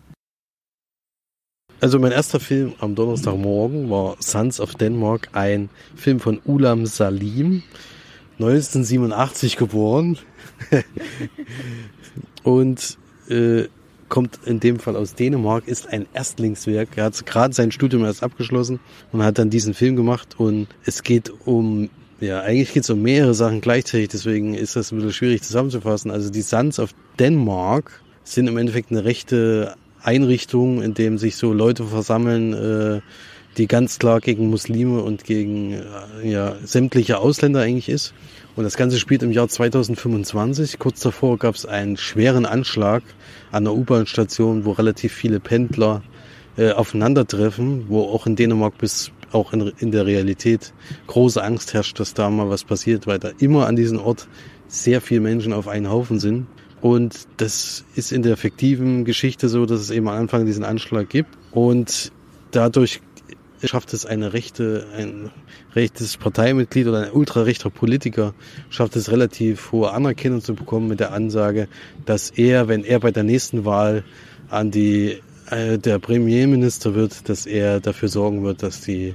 Also mein erster Film am Donnerstagmorgen war Sons of Denmark, ein Film von Ulam Salim, 1987 geboren. [LAUGHS] Und äh, kommt in dem Fall aus Dänemark, ist ein Erstlingswerk. Er hat gerade sein Studium erst abgeschlossen und hat dann diesen Film gemacht. Und es geht um, ja, eigentlich geht es um mehrere Sachen gleichzeitig, deswegen ist das ein bisschen schwierig zusammenzufassen. Also die Sons of Denmark sind im Endeffekt eine rechte Einrichtung, in dem sich so Leute versammeln, äh, die ganz klar gegen Muslime und gegen äh, ja, sämtliche Ausländer eigentlich ist. Und das Ganze spielt im Jahr 2025. Kurz davor gab es einen schweren Anschlag an der U-Bahn-Station, wo relativ viele Pendler äh, aufeinandertreffen, wo auch in Dänemark bis auch in, in der Realität große Angst herrscht, dass da mal was passiert, weil da immer an diesem Ort sehr viele Menschen auf einen Haufen sind. Und das ist in der fiktiven Geschichte so, dass es eben am Anfang diesen Anschlag gibt. Und dadurch schafft es eine rechte, ein rechtes Parteimitglied oder ein ultrarechter Politiker, schafft es relativ hohe Anerkennung zu bekommen mit der Ansage, dass er, wenn er bei der nächsten Wahl an die, äh, der Premierminister wird, dass er dafür sorgen wird, dass die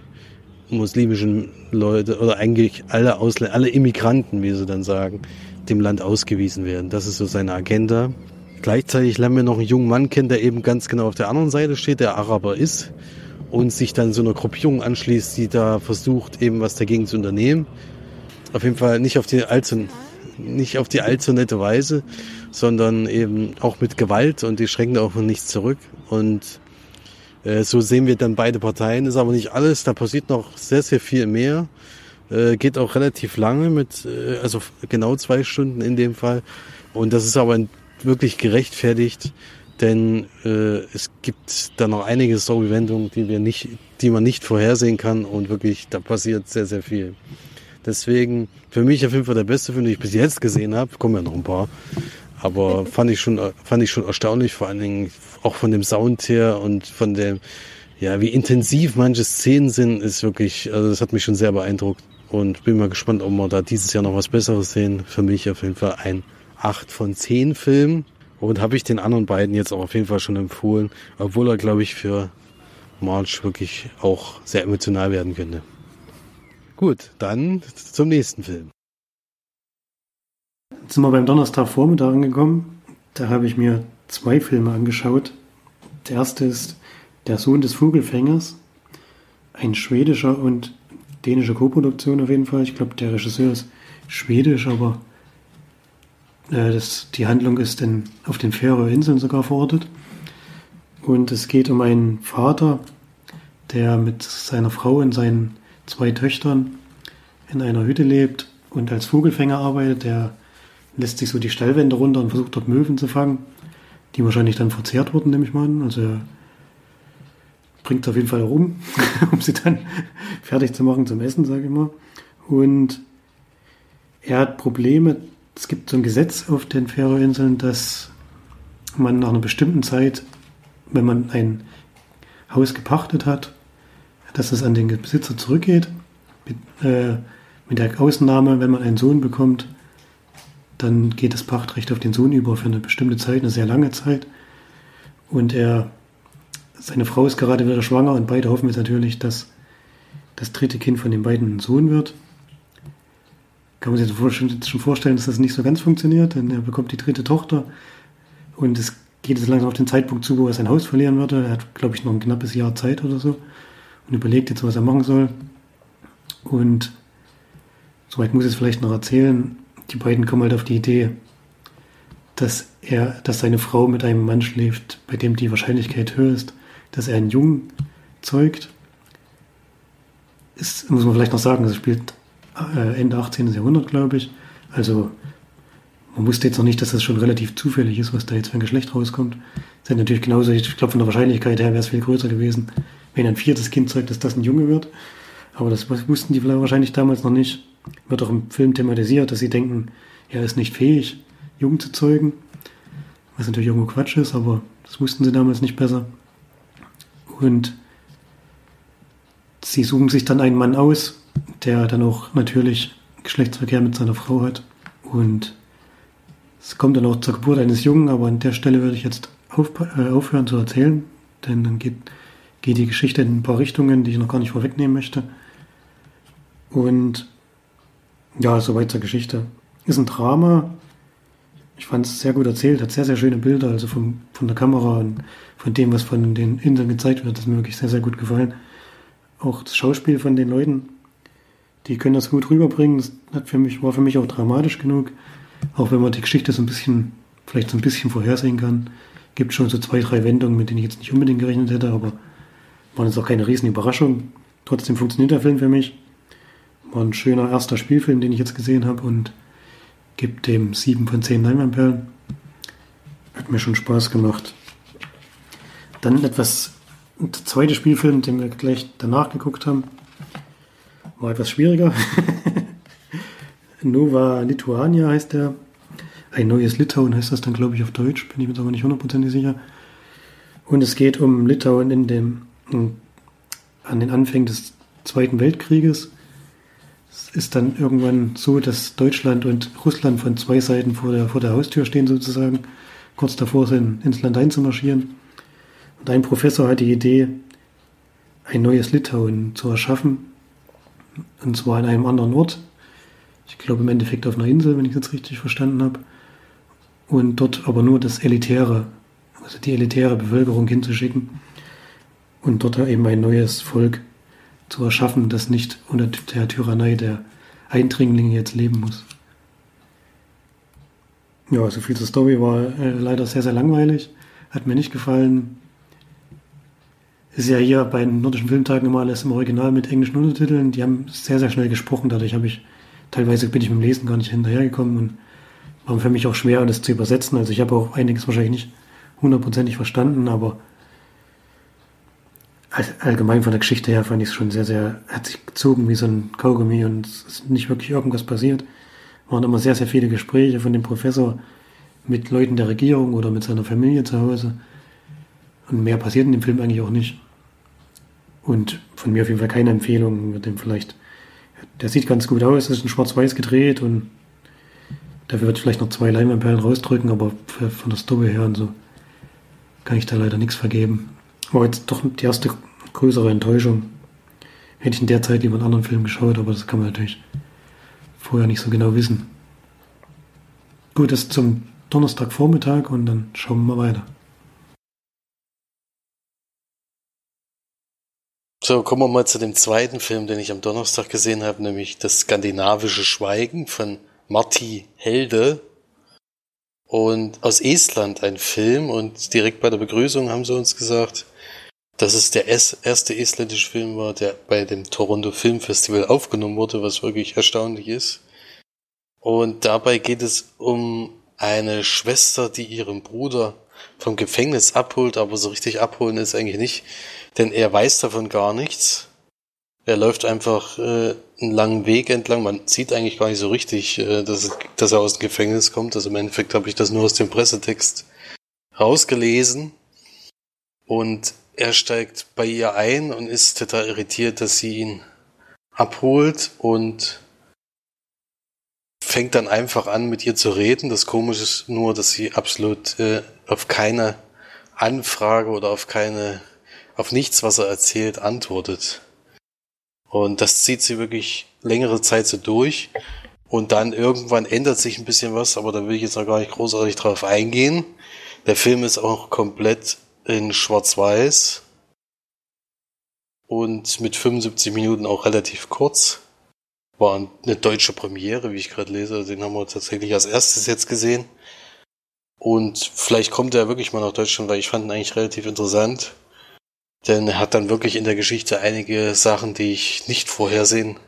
muslimischen Leute oder eigentlich alle Ausländer, alle Immigranten, wie sie dann sagen, dem Land ausgewiesen werden. Das ist so seine Agenda. Gleichzeitig lernen wir noch einen jungen Mann kennen, der eben ganz genau auf der anderen Seite steht, der Araber ist und sich dann so einer Gruppierung anschließt, die da versucht, eben was dagegen zu unternehmen. Auf jeden Fall nicht auf die allzu, nicht auf die allzu nette Weise, sondern eben auch mit Gewalt und die schrecken da auch nichts zurück. Und äh, so sehen wir dann beide Parteien. Ist aber nicht alles, da passiert noch sehr, sehr viel mehr. Äh, geht auch relativ lange mit, äh, also genau zwei Stunden in dem Fall. Und das ist aber wirklich gerechtfertigt, denn äh, es gibt da noch einige Story-Wendungen, die wir nicht, die man nicht vorhersehen kann und wirklich, da passiert sehr, sehr viel. Deswegen für mich auf jeden Fall der beste Film, den ich bis jetzt gesehen habe. Kommen ja noch ein paar, aber [LAUGHS] fand ich schon, fand ich schon erstaunlich, vor allen Dingen auch von dem Sound her und von dem, ja, wie intensiv manche Szenen sind, ist wirklich, also das hat mich schon sehr beeindruckt und bin mal gespannt, ob wir da dieses Jahr noch was Besseres sehen. Für mich auf jeden Fall ein 8 von 10 Film. Und habe ich den anderen beiden jetzt auch auf jeden Fall schon empfohlen, obwohl er, glaube ich, für March wirklich auch sehr emotional werden könnte. Gut, dann zum nächsten Film. Jetzt sind wir beim Donnerstagvormittag angekommen. Da habe ich mir zwei Filme angeschaut. Der erste ist Der Sohn des Vogelfängers, ein schwedischer und dänischer Koproduktion auf jeden Fall. Ich glaube, der Regisseur ist schwedisch, aber äh, das, die Handlung ist in, auf den Färöerinseln sogar verortet. Und es geht um einen Vater, der mit seiner Frau und seinen zwei Töchtern in einer Hütte lebt und als Vogelfänger arbeitet. Der lässt sich so die Stellwände runter und versucht dort Möwen zu fangen, die wahrscheinlich dann verzehrt wurden, nehme ich mal an. Also er bringt auf jeden Fall rum, [LAUGHS] um sie dann fertig zu machen zum Essen, sage ich mal. Und er hat Probleme es gibt so ein Gesetz auf den Färöerinseln, dass man nach einer bestimmten Zeit, wenn man ein Haus gepachtet hat, dass es an den Besitzer zurückgeht. Mit, äh, mit der Ausnahme, wenn man einen Sohn bekommt, dann geht das Pachtrecht auf den Sohn über für eine bestimmte Zeit, eine sehr lange Zeit. Und er, seine Frau ist gerade wieder schwanger und beide hoffen jetzt natürlich, dass das dritte Kind von den beiden ein Sohn wird kann man sich schon vorstellen, dass das nicht so ganz funktioniert, denn er bekommt die dritte Tochter und es geht jetzt langsam auf den Zeitpunkt zu, wo er sein Haus verlieren würde. Er hat, glaube ich, noch ein knappes Jahr Zeit oder so und überlegt jetzt, was er machen soll. Und soweit muss ich es vielleicht noch erzählen. Die beiden kommen halt auf die Idee, dass er, dass seine Frau mit einem Mann schläft, bei dem die Wahrscheinlichkeit höher ist, dass er einen Jungen zeugt. Ist, muss man vielleicht noch sagen, es spielt äh, Ende 18. Jahrhundert, glaube ich. Also man wusste jetzt noch nicht, dass das schon relativ zufällig ist, was da jetzt für ein Geschlecht rauskommt. Das ist natürlich genauso, ich glaube von der Wahrscheinlichkeit her wäre es viel größer gewesen, wenn ein viertes Kind zeigt, dass das ein Junge wird. Aber das wussten die wahrscheinlich damals noch nicht. Wird auch im Film thematisiert, dass sie denken, er ist nicht fähig, Jungen zu zeugen. Was natürlich irgendwo Quatsch ist, aber das wussten sie damals nicht besser. Und sie suchen sich dann einen Mann aus, der dann auch natürlich Geschlechtsverkehr mit seiner Frau hat. Und es kommt dann auch zur Geburt eines Jungen, aber an der Stelle würde ich jetzt auf, äh, aufhören zu erzählen, denn dann geht, geht die Geschichte in ein paar Richtungen, die ich noch gar nicht vorwegnehmen möchte. Und ja, soweit zur Geschichte. Ist ein Drama, Ich fand es sehr gut erzählt, hat sehr, sehr schöne Bilder, also vom, von der Kamera und von dem, was von den Inseln gezeigt wird, das mir wirklich sehr, sehr gut gefallen. Auch das Schauspiel von den Leuten, die können das gut rüberbringen. Das hat für mich, war für mich auch dramatisch genug. Auch wenn man die Geschichte so ein bisschen, vielleicht so ein bisschen vorhersehen kann. Gibt schon so zwei, drei Wendungen, mit denen ich jetzt nicht unbedingt gerechnet hätte, aber waren jetzt auch keine riesen Überraschung. Trotzdem funktioniert der Film für mich. War ein schöner erster Spielfilm, den ich jetzt gesehen habe und gibt dem 7 von 10 Leinwandperlen. Hat mir schon Spaß gemacht. Dann etwas, der zweite Spielfilm, den wir gleich danach geguckt haben, war etwas schwieriger. [LAUGHS] Nova Lituania heißt der. Ein neues Litauen heißt das dann, glaube ich, auf Deutsch. Bin ich mir aber nicht hundertprozentig sicher. Und es geht um Litauen in dem, an den Anfängen des Zweiten Weltkrieges. Es ist dann irgendwann so, dass Deutschland und Russland von zwei Seiten vor der, vor der Haustür stehen sozusagen, kurz davor sind, ins Land einzumarschieren. Und ein Professor hat die Idee, ein neues Litauen zu erschaffen, und zwar an einem anderen Ort. Ich glaube im Endeffekt auf einer Insel, wenn ich jetzt richtig verstanden habe. Und dort aber nur das Elitäre, also die elitäre Bevölkerung hinzuschicken und dort eben ein neues Volk zu erschaffen, das nicht unter der Tyrannei der Eindringlinge jetzt leben muss. Ja, so viel zur Story war äh, leider sehr, sehr langweilig. Hat mir nicht gefallen ist ja hier bei den nordischen Filmtagen immer alles im Original mit englischen Untertiteln. Die haben sehr, sehr schnell gesprochen. Dadurch habe ich, teilweise bin ich mit dem Lesen gar nicht hinterhergekommen und war für mich auch schwer, das zu übersetzen. Also ich habe auch einiges wahrscheinlich nicht hundertprozentig verstanden, aber allgemein von der Geschichte her fand ich es schon sehr, sehr, hat sich gezogen wie so ein Kaugummi und es ist nicht wirklich irgendwas passiert. Waren immer sehr, sehr viele Gespräche von dem Professor mit Leuten der Regierung oder mit seiner Familie zu Hause. Und mehr passiert in dem Film eigentlich auch nicht. Und von mir auf jeden Fall keine Empfehlung. Mit dem vielleicht, der sieht ganz gut aus, ist in schwarz-weiß gedreht und dafür wird vielleicht noch zwei Leinwandperlen rausdrücken, aber von der Story her und so kann ich da leider nichts vergeben. War jetzt doch die erste größere Enttäuschung. Hätte ich in der Zeit lieber einen anderen Film geschaut, aber das kann man natürlich vorher nicht so genau wissen. Gut, das zum Donnerstagvormittag und dann schauen wir mal weiter. So, kommen wir mal zu dem zweiten Film, den ich am Donnerstag gesehen habe, nämlich Das skandinavische Schweigen von Marti Helde. Und aus Estland ein Film und direkt bei der Begrüßung haben sie uns gesagt, dass es der erste estländische Film war, der bei dem Toronto Film Festival aufgenommen wurde, was wirklich erstaunlich ist. Und dabei geht es um eine Schwester, die ihren Bruder vom Gefängnis abholt, aber so richtig abholen ist eigentlich nicht, denn er weiß davon gar nichts. Er läuft einfach äh, einen langen Weg entlang. Man sieht eigentlich gar nicht so richtig, äh, dass, dass er aus dem Gefängnis kommt. Also im Endeffekt habe ich das nur aus dem Pressetext rausgelesen. Und er steigt bei ihr ein und ist total irritiert, dass sie ihn abholt und fängt dann einfach an, mit ihr zu reden. Das Komische ist nur, dass sie absolut äh, auf keine Anfrage oder auf keine auf nichts, was er erzählt, antwortet. Und das zieht sie wirklich längere Zeit so durch. Und dann irgendwann ändert sich ein bisschen was, aber da will ich jetzt noch gar nicht großartig drauf eingehen. Der Film ist auch komplett in Schwarz-Weiß und mit 75 Minuten auch relativ kurz. War eine deutsche Premiere, wie ich gerade lese. Den haben wir tatsächlich als erstes jetzt gesehen. Und vielleicht kommt er wirklich mal nach Deutschland, weil ich fand ihn eigentlich relativ interessant. Denn er hat dann wirklich in der Geschichte einige Sachen, die ich nicht vorhersehen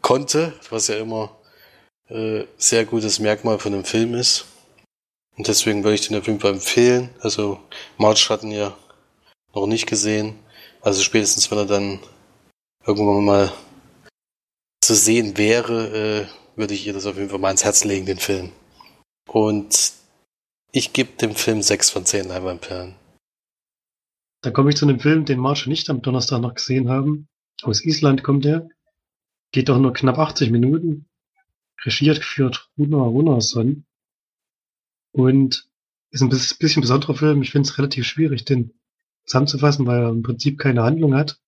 konnte, was ja immer äh, sehr gutes Merkmal von einem Film ist. Und deswegen würde ich den auf jeden Fall empfehlen. Also March hatten ja noch nicht gesehen. Also spätestens wenn er dann irgendwann mal zu sehen wäre, äh, würde ich ihr das auf jeden Fall mal ins Herz legen, den Film. Und ich gebe dem Film 6 von 10 Leinwandperlen. Da komme ich zu einem Film, den Marsch nicht am Donnerstag noch gesehen haben. Aus Island kommt der. Geht doch nur knapp 80 Minuten. Regiert geführt Runa Runarsson. Und ist ein bisschen besonderer Film. Ich finde es relativ schwierig, den zusammenzufassen, weil er im Prinzip keine Handlung hat.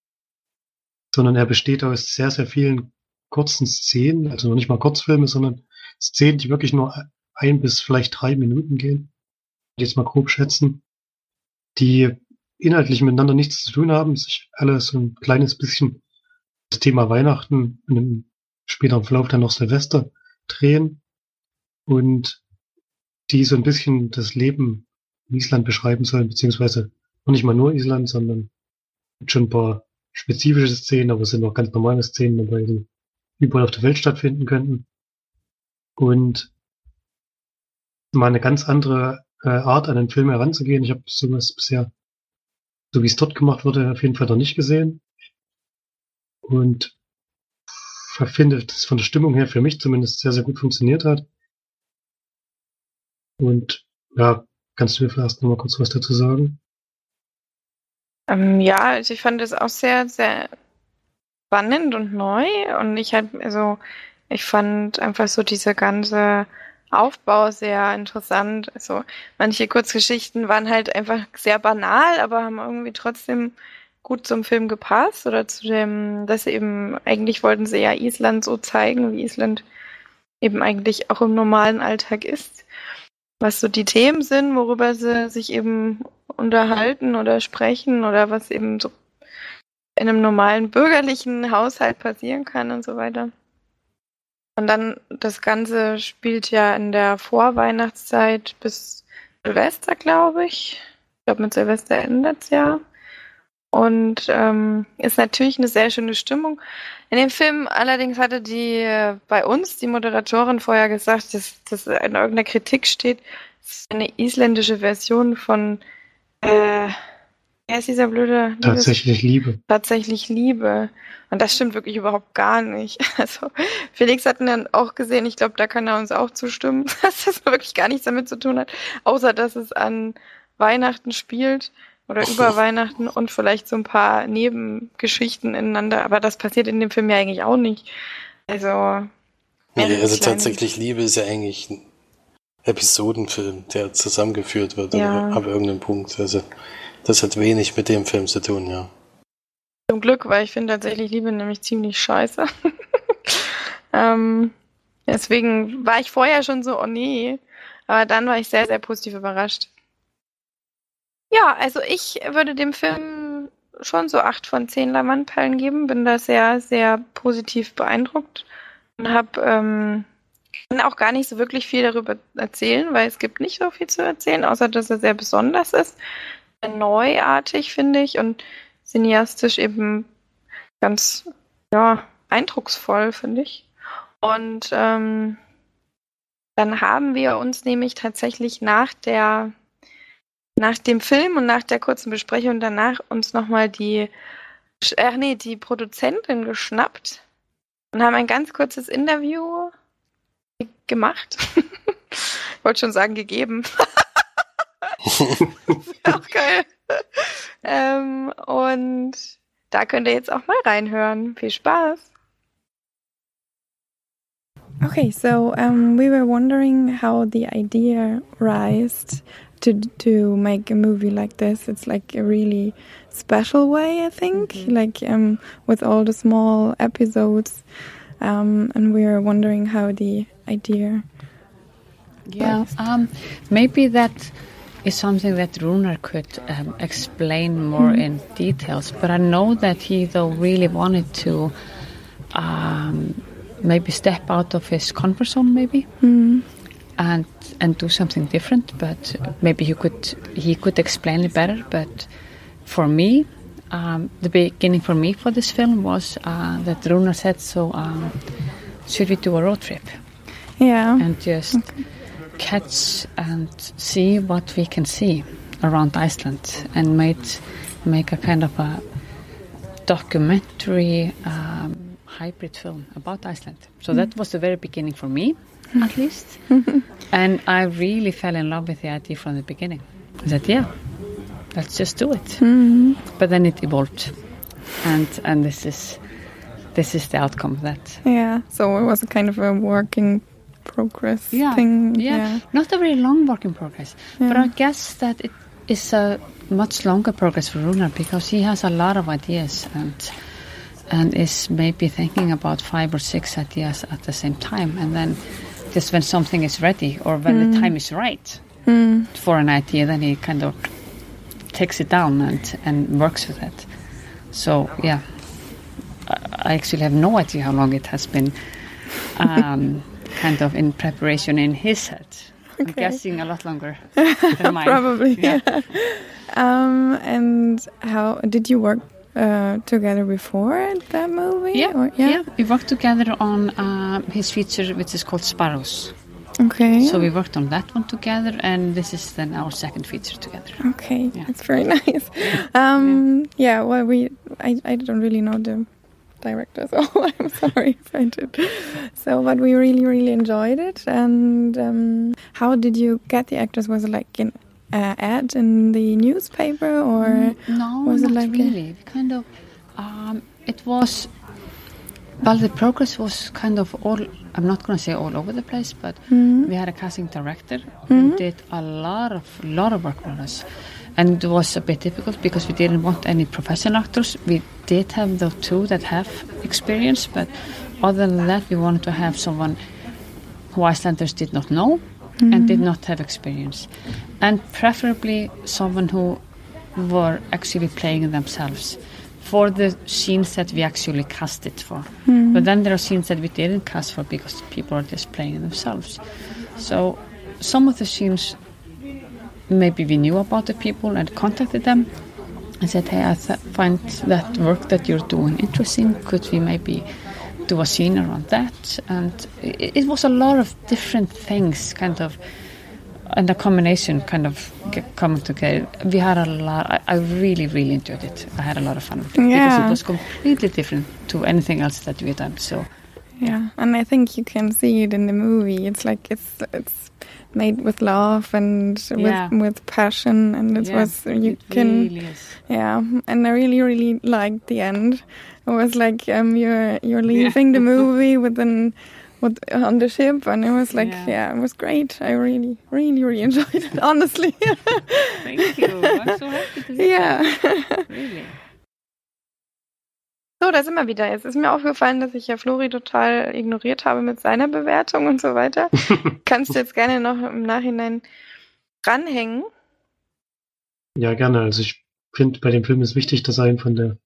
Sondern er besteht aus sehr, sehr vielen kurzen Szenen. Also noch nicht mal Kurzfilme, sondern Szenen, die wirklich nur ein bis vielleicht drei Minuten gehen. Jetzt mal grob schätzen. Die inhaltlich miteinander nichts zu tun haben, sich alle so ein kleines bisschen das Thema Weihnachten und im späteren Verlauf dann noch Silvester drehen und die so ein bisschen das Leben in Island beschreiben sollen, beziehungsweise nicht mal nur Island, sondern schon ein paar spezifische Szenen, aber es sind auch ganz normale Szenen dabei, die überall auf der Welt stattfinden könnten. Und mal eine ganz andere äh, Art an den Film heranzugehen. Ich habe sowas bisher, so wie es dort gemacht wurde, auf jeden Fall noch nicht gesehen. Und finde, dass es von der Stimmung her für mich zumindest sehr, sehr gut funktioniert hat. Und ja, kannst du mir vielleicht noch mal kurz was dazu sagen? Ähm, ja, also ich fand es auch sehr, sehr spannend und neu. Und ich halt, also ich fand einfach so diese ganze Aufbau sehr interessant. Also manche Kurzgeschichten waren halt einfach sehr banal, aber haben irgendwie trotzdem gut zum Film gepasst oder zu dem, dass eben eigentlich wollten sie ja Island so zeigen, wie Island eben eigentlich auch im normalen Alltag ist. Was so die Themen sind, worüber sie sich eben unterhalten oder sprechen oder was eben so in einem normalen bürgerlichen Haushalt passieren kann und so weiter. Und dann das Ganze spielt ja in der Vorweihnachtszeit bis Silvester, glaube ich. Ich glaube, mit Silvester endet es ja. Und ähm, ist natürlich eine sehr schöne Stimmung. In dem Film allerdings hatte die äh, bei uns, die Moderatorin, vorher gesagt, dass das in irgendeiner Kritik steht, eine isländische Version von äh, Wer ist dieser blöde? Tatsächlich Liebe. Tatsächlich Liebe. Und das stimmt wirklich überhaupt gar nicht. [LAUGHS] Also Felix hat ihn dann auch gesehen. Ich glaube, da kann er uns auch zustimmen, [LAUGHS] dass das wirklich gar nichts damit zu tun hat, außer dass es an Weihnachten spielt oder über Weihnachten und vielleicht so ein paar Nebengeschichten ineinander. Aber das passiert in dem Film ja eigentlich auch nicht. Also. Nee, also tatsächlich Liebe ist ja eigentlich ein Episodenfilm, der zusammengeführt wird ja. ab irgendeinem Punkt. Also das hat wenig mit dem Film zu tun, ja. Zum Glück, weil ich finde tatsächlich Liebe nämlich ziemlich scheiße. [LAUGHS] ähm, deswegen war ich vorher schon so, oh nee. Aber dann war ich sehr, sehr positiv überrascht. Ja, also ich würde dem Film schon so acht von zehn Lamantperlen geben. Bin da sehr, sehr positiv beeindruckt und habe ähm, kann auch gar nicht so wirklich viel darüber erzählen, weil es gibt nicht so viel zu erzählen, außer dass er sehr besonders ist neuartig, finde ich, und cineastisch eben ganz, ja, eindrucksvoll, finde ich. Und ähm, dann haben wir uns nämlich tatsächlich nach der, nach dem Film und nach der kurzen Besprechung danach uns nochmal die, ach nee, die Produzentin geschnappt und haben ein ganz kurzes Interview gemacht. ich [LAUGHS] wollte schon sagen, gegeben. [LAUGHS] auch geil. ähm, und da könnt ihr jetzt auch mal reinhören. Viel Spaß. Okay, so um, we were wondering how the idea rised to to make a movie like this. It's like a really special way, I think, mm -hmm. like um, with all the small episodes. Um, and we are wondering how the idea. Yeah, um, maybe that is something that Runar could um, explain more mm. in details. But I know that he, though, really wanted to um, maybe step out of his comfort zone, maybe, mm. And and do something different. But maybe he could he could explain it better. But for me, um, the beginning for me for this film was uh, that Runar said, "So um, should we do a road trip?" Yeah, and just. Okay catch and see what we can see around Iceland and made, make a kind of a documentary um, hybrid film about Iceland. So mm. that was the very beginning for me. At least. [LAUGHS] and I really fell in love with the idea from the beginning. I said, yeah, let's just do it. Mm. But then it evolved, and and this is this is the outcome of that. Yeah. So it was a kind of a working progress yeah. thing. Yeah. yeah. not a very long work in progress, yeah. but I guess that it is a much longer progress for Runar because he has a lot of ideas and and is maybe thinking about five or six ideas at the same time, and then practice when something is ready or when the time is right for an idea. Then he kind of takes it down and and works with it. So yeah, I, actually have no idea how long it has been. Um, [LAUGHS] kind of in preparation in his head. I'm guessing a lot longer [LAUGHS] than mine. Probably. Yeah. Yeah. Um, and how did you work uh, together before that movie? Yeah, Or- yeah, We worked together on um, his feature, which is called Sparrows. Okay. So we worked on that one together, and this is then our second feature together. Okay, Yeah. that's very [LAUGHS] nice. Um, yeah. well, we I, I don't really know the director, [LAUGHS] so I'm sorry if I did. So, but we really really enjoyed it. And um, how did you get the actors? Was it like an uh, ad in the newspaper, or No, was it like really. Kind of, um, it was. Well, the progress was kind of all. I'm not going to say all over the place, but we had a casting director who did a lot of lot of work on us, and it was a bit difficult because we didn't want any professional actors. We did have the two that have experience, but other than that, we wanted to have someone who Icelanders did not know and mm-hmm. did not have experience, and preferably someone who were actually playing themselves for the scenes that we actually cast it for. Mm-hmm. But then there are scenes that we didn't cast for because people are just playing themselves. So some of the scenes maybe we knew about the people and contacted them and said, hey, I th- find that work that you're doing interesting. Could we maybe do a scene around that? And it, it was a lot of different things, kind of, and a combination kind of coming together. We had a lot. I, I really, really enjoyed it. I had a lot of fun with it because it was completely different to anything else that we had done. So yeah? And I think you can see it in the movie. It's like it's it's made with love and Yeah. with with passion, and it yeah, was you it can. really. Yeah, and I really, really liked the end. It was like um, you're you're leaving the [LAUGHS] movie with an with on the ship, and it was like Yeah. yeah. it was great. I really, really, really enjoyed it. [LAUGHS] Honestly, Thank you. I'm so happy to hear that. [LAUGHS] Really. So, da sind wir wieder. Jetzt ist mir aufgefallen, dass ich ja Flori total ignoriert habe mit seiner Bewertung und so weiter. [LAUGHS] Kannst du jetzt gerne noch im Nachhinein dranhängen? Ja, gerne. Also ich finde, bei dem Film ist wichtig, dass er ihn von der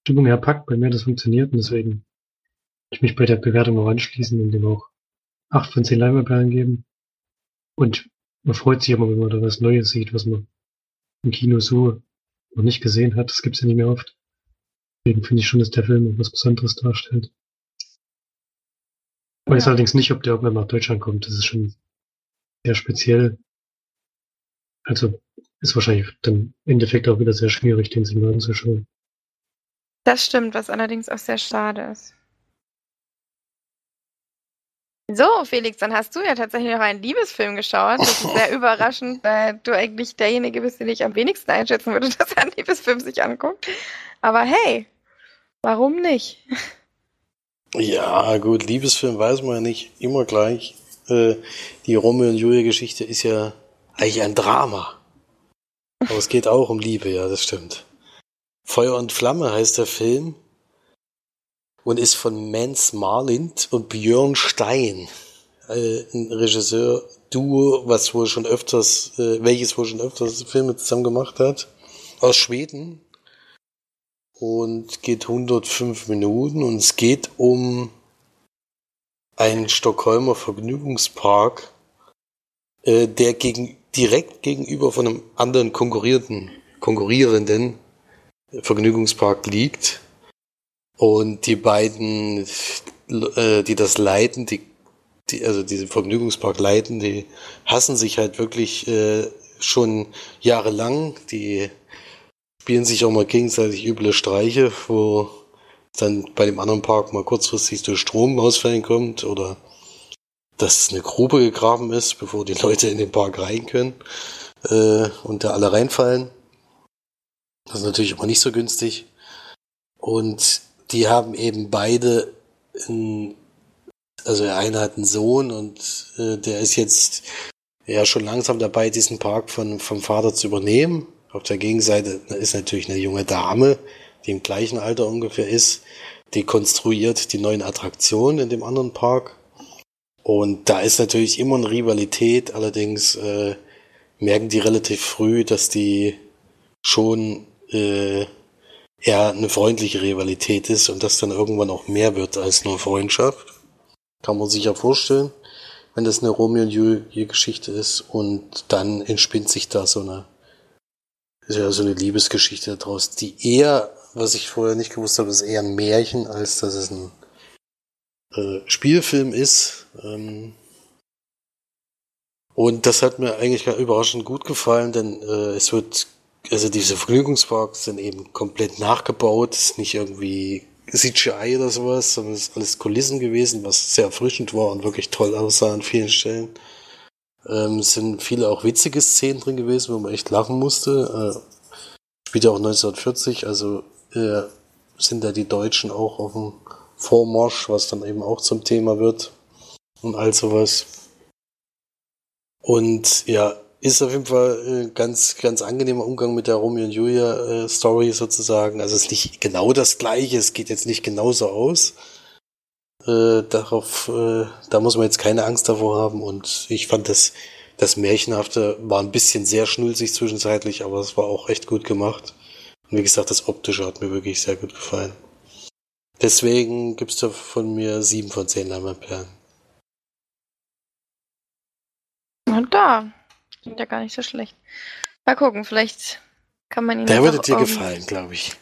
Stimmung her packt. Bei mir das funktioniert und deswegen ich mich bei der Bewertung auch anschließen und dem auch acht von zehn Leinwandperlen geben. Und man freut sich immer, wenn man da was Neues sieht, was man im Kino so noch nicht gesehen hat. Das gibt's ja nicht mehr oft. Deswegen finde ich schon, dass der Film was Besonderes darstellt. Ich weiß Ja. allerdings nicht, ob der irgendwann nach Deutschland kommt. Das ist schon sehr speziell. Also ist wahrscheinlich dann im Endeffekt auch wieder sehr schwierig, den sich mal anzuschauen. Das stimmt, was allerdings auch sehr schade ist. So, Felix, dann hast du ja tatsächlich noch einen Liebesfilm geschaut. Das ist sehr [LAUGHS] überraschend, weil du eigentlich derjenige bist, den ich am wenigsten einschätzen würde, [LAUGHS] dass er einen Liebesfilm sich anguckt. Aber hey, warum nicht? Ja, gut, Liebesfilm weiß man ja nicht immer gleich. Äh, die Romeo und Julia Geschichte ist ja eigentlich ein Drama. Aber es geht auch um Liebe, ja, das stimmt. Feuer und Flamme heißt der Film und ist von Mans Marlind und Björn Stein, äh, ein Regisseur-Duo, was wohl schon öfters, äh, welches wohl schon öfters Filme zusammen gemacht hat, aus Schweden und geht 105 Minuten und es geht um einen Stockholmer Vergnügungspark, äh, der gegen, direkt gegenüber von einem anderen konkurrierenden, konkurrierenden Vergnügungspark liegt. Und die beiden, äh, die das leiten, die, die, also diese Vergnügungspark leiten, die hassen sich halt wirklich äh, schon jahrelang. Die spielen sich auch mal gegenseitig üble Streiche, wo dann bei dem anderen Park mal kurzfristig durch Stromausfällen kommt oder dass eine Grube gegraben ist, bevor die Leute in den Park rein können äh, und da alle reinfallen. Das ist natürlich immer nicht so günstig. Und die haben eben beide, ein, also der eine hat einen Sohn und äh, der ist jetzt ja schon langsam dabei, diesen Park von, vom Vater zu übernehmen. Auf der Gegenseite ist natürlich eine junge Dame, die im gleichen Alter ungefähr ist, die konstruiert die neuen Attraktionen in dem anderen Park. Und da ist natürlich immer eine Rivalität, allerdings äh, merken die relativ früh, dass die schon äh, eher eine freundliche Rivalität ist und das dann irgendwann auch mehr wird als nur Freundschaft. Kann man sich ja vorstellen, wenn das eine Romeo und Julia Geschichte ist und dann entspinnt sich da so eine, ja so eine Liebesgeschichte daraus, die eher, was ich vorher nicht gewusst habe, ist eher ein Märchen, als dass es ein äh, Spielfilm ist. Ähm, und das hat mir eigentlich überraschend gut gefallen, denn äh, es wird also diese Vergnügungsparks sind eben komplett nachgebaut, ist nicht irgendwie CGI oder sowas, sondern es ist alles Kulissen gewesen, was sehr erfrischend war und wirklich toll aussah an vielen Stellen. Ähm, sind viele auch witzige Szenen drin gewesen, wo man echt lachen musste. Äh, spielt ja auch 1940, also äh, sind da die Deutschen auch auf dem Vormarsch, was dann eben auch zum Thema wird und all sowas. Und ja, ist auf jeden Fall ein äh, ganz, ganz angenehmer Umgang mit der Romeo und Julia äh, Story sozusagen. Also es ist nicht genau das gleiche, es geht jetzt nicht genauso aus. Äh, darauf, äh, da muss man jetzt keine Angst davor haben und ich fand das, das Märchenhafte war ein bisschen sehr schnulzig zwischenzeitlich, aber es war auch echt gut gemacht. Und wie gesagt, das Optische hat mir wirklich sehr gut gefallen. Deswegen gibt's da von mir sieben von zehn Leinwandperlen. Na da, Klingt ja gar nicht so schlecht. Mal gucken, vielleicht kann man ihn. Der würde dir gefallen, glaube ich.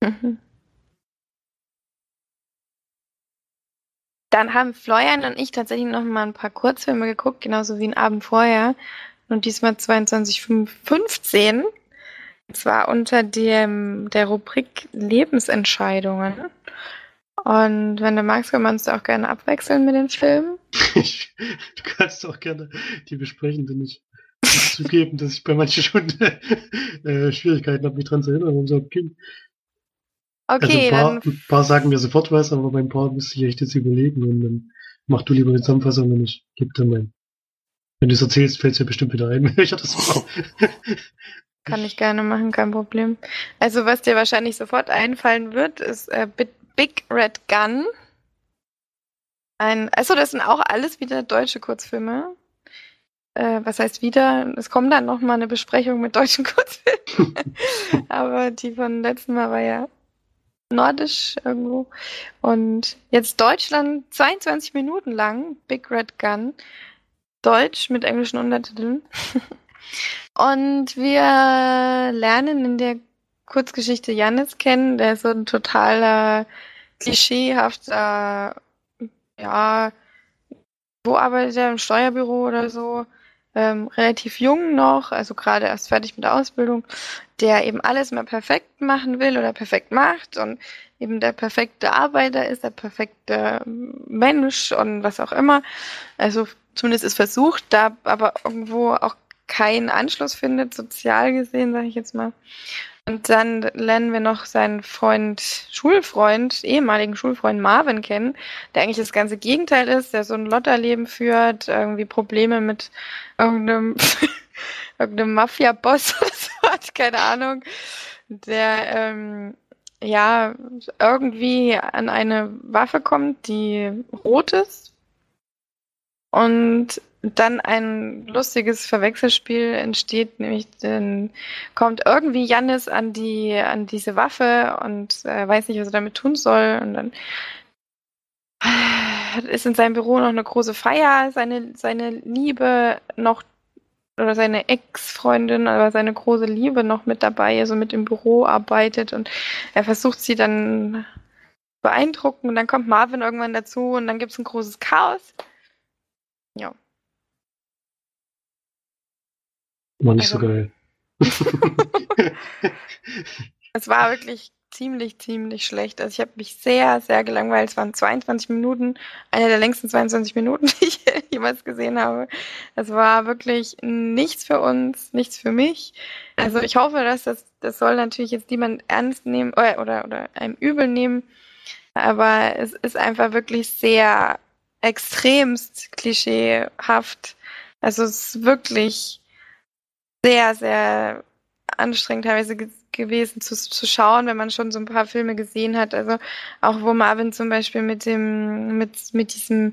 Mhm. [LAUGHS] Dann haben Florian und ich tatsächlich noch mal ein paar Kurzfilme geguckt, genauso wie ein Abend vorher. Und diesmal 22.15. Und zwar unter dem, der Rubrik Lebensentscheidungen. Und wenn du magst, können wir uns da auch gerne abwechseln mit den Filmen. [LAUGHS] du kannst auch gerne die besprechen, denn ich muss [LAUGHS] zugeben, dass ich bei manchen schon [LAUGHS] äh, Schwierigkeiten habe, mich dran zu erinnern, worum es überhaupt ging. Okay, also ein, paar, dann... ein paar sagen mir sofort was, aber bei ein paar müsste ich echt jetzt überlegen und dann mach du lieber eine Zusammenfassung und ich gebe dann mein. Wenn du es erzählst, fällt es dir bestimmt wieder ein, [LAUGHS] welcher das war. [LAUGHS] Kann ich gerne machen, kein Problem. Also was dir wahrscheinlich sofort einfallen wird, ist äh, Big Red Gun. Ein, also das sind auch alles wieder deutsche Kurzfilme. Äh, was heißt wieder? Es kommt dann nochmal eine Besprechung mit deutschen [LAUGHS] Kurzfilmen. Aber die von letzten Mal war ja nordisch irgendwo. Und jetzt Deutschland 22 Minuten lang, Big Red Gun. Deutsch mit englischen Untertiteln. [LAUGHS] Und wir lernen in der Kurzgeschichte Jannis kennen. Der ist so ein totaler klischeehafter, ja, wo arbeitet er? Im Steuerbüro oder so. Ähm, relativ jung noch, also gerade erst fertig mit der Ausbildung, der eben alles mal perfekt machen will oder perfekt macht und eben der perfekte Arbeiter ist, der perfekte Mensch und was auch immer. Also zumindest ist versucht, da aber irgendwo auch keinen Anschluss findet, sozial gesehen, sage ich jetzt mal. Und dann lernen wir noch seinen Freund, Schulfreund, ehemaligen Schulfreund Marvin kennen, der eigentlich das ganze Gegenteil ist, der so ein Lotterleben führt, irgendwie Probleme mit irgendeinem, [LAUGHS] irgendeinem Mafia-Boss oder [LAUGHS] so hat, keine Ahnung, der ähm, ja irgendwie an eine Waffe kommt, die rot ist und dann ein lustiges Verwechselspiel entsteht, nämlich dann kommt irgendwie Jannis an die an diese Waffe und äh, weiß nicht, was er damit tun soll und dann ist in seinem Büro noch eine große Feier, seine seine Liebe noch oder seine Ex-Freundin, aber seine große Liebe noch mit dabei, also mit im Büro arbeitet und er versucht sie dann beeindrucken und dann kommt Marvin irgendwann dazu und dann gibt es ein großes Chaos. Ja. War nicht also, so geil. [LAUGHS] es war wirklich ziemlich, ziemlich schlecht. Also ich habe mich sehr, sehr gelangweilt. Es waren 22 Minuten, eine der längsten 22 Minuten, [LAUGHS] die ich jemals gesehen habe. Es war wirklich nichts für uns, nichts für mich. Also ich hoffe, dass das, das soll natürlich jetzt niemand ernst nehmen oder, oder, oder einem übel nehmen. Aber es ist einfach wirklich sehr extremst klischeehaft. Also es ist wirklich sehr, sehr anstrengend teilweise ge gewesen zu, zu schauen, wenn man schon so ein paar Filme gesehen hat. Also auch wo Marvin zum Beispiel mit dem, mit, mit diesem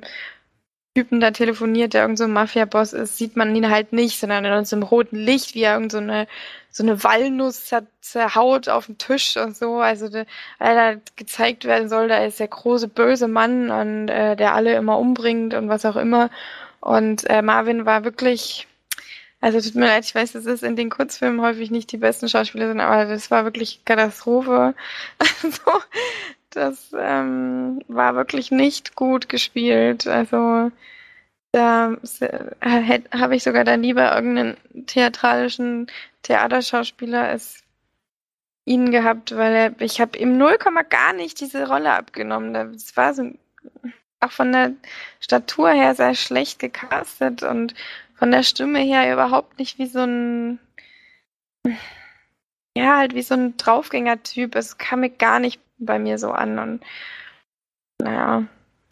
Typen da telefoniert, der irgend so ein Mafia-Boss ist, sieht man ihn halt nicht, sondern in einem roten Licht, wie er irgend so eine, so eine Walnuss zerhaut auf dem Tisch und so. Also der, da gezeigt werden soll, da ist der große böse Mann und äh, der alle immer umbringt und was auch immer. Und äh, Marvin war wirklich, also tut mir leid, ich weiß, das ist in den Kurzfilmen häufig nicht die besten Schauspieler sind, aber das war wirklich Katastrophe. [LAUGHS] Also das ähm, war wirklich nicht gut gespielt. Also da äh, habe ich sogar dann lieber irgendeinen theatralischen Theaterschauspieler als ihn gehabt, weil er, ich habe ihm 0, gar nicht diese Rolle abgenommen. Das war so auch von der Statur her sehr schlecht gecastet und von der Stimme her überhaupt nicht wie so ein ja, halt wie so ein Draufgänger-Typ. Es kam mir gar nicht bei mir so an und naja,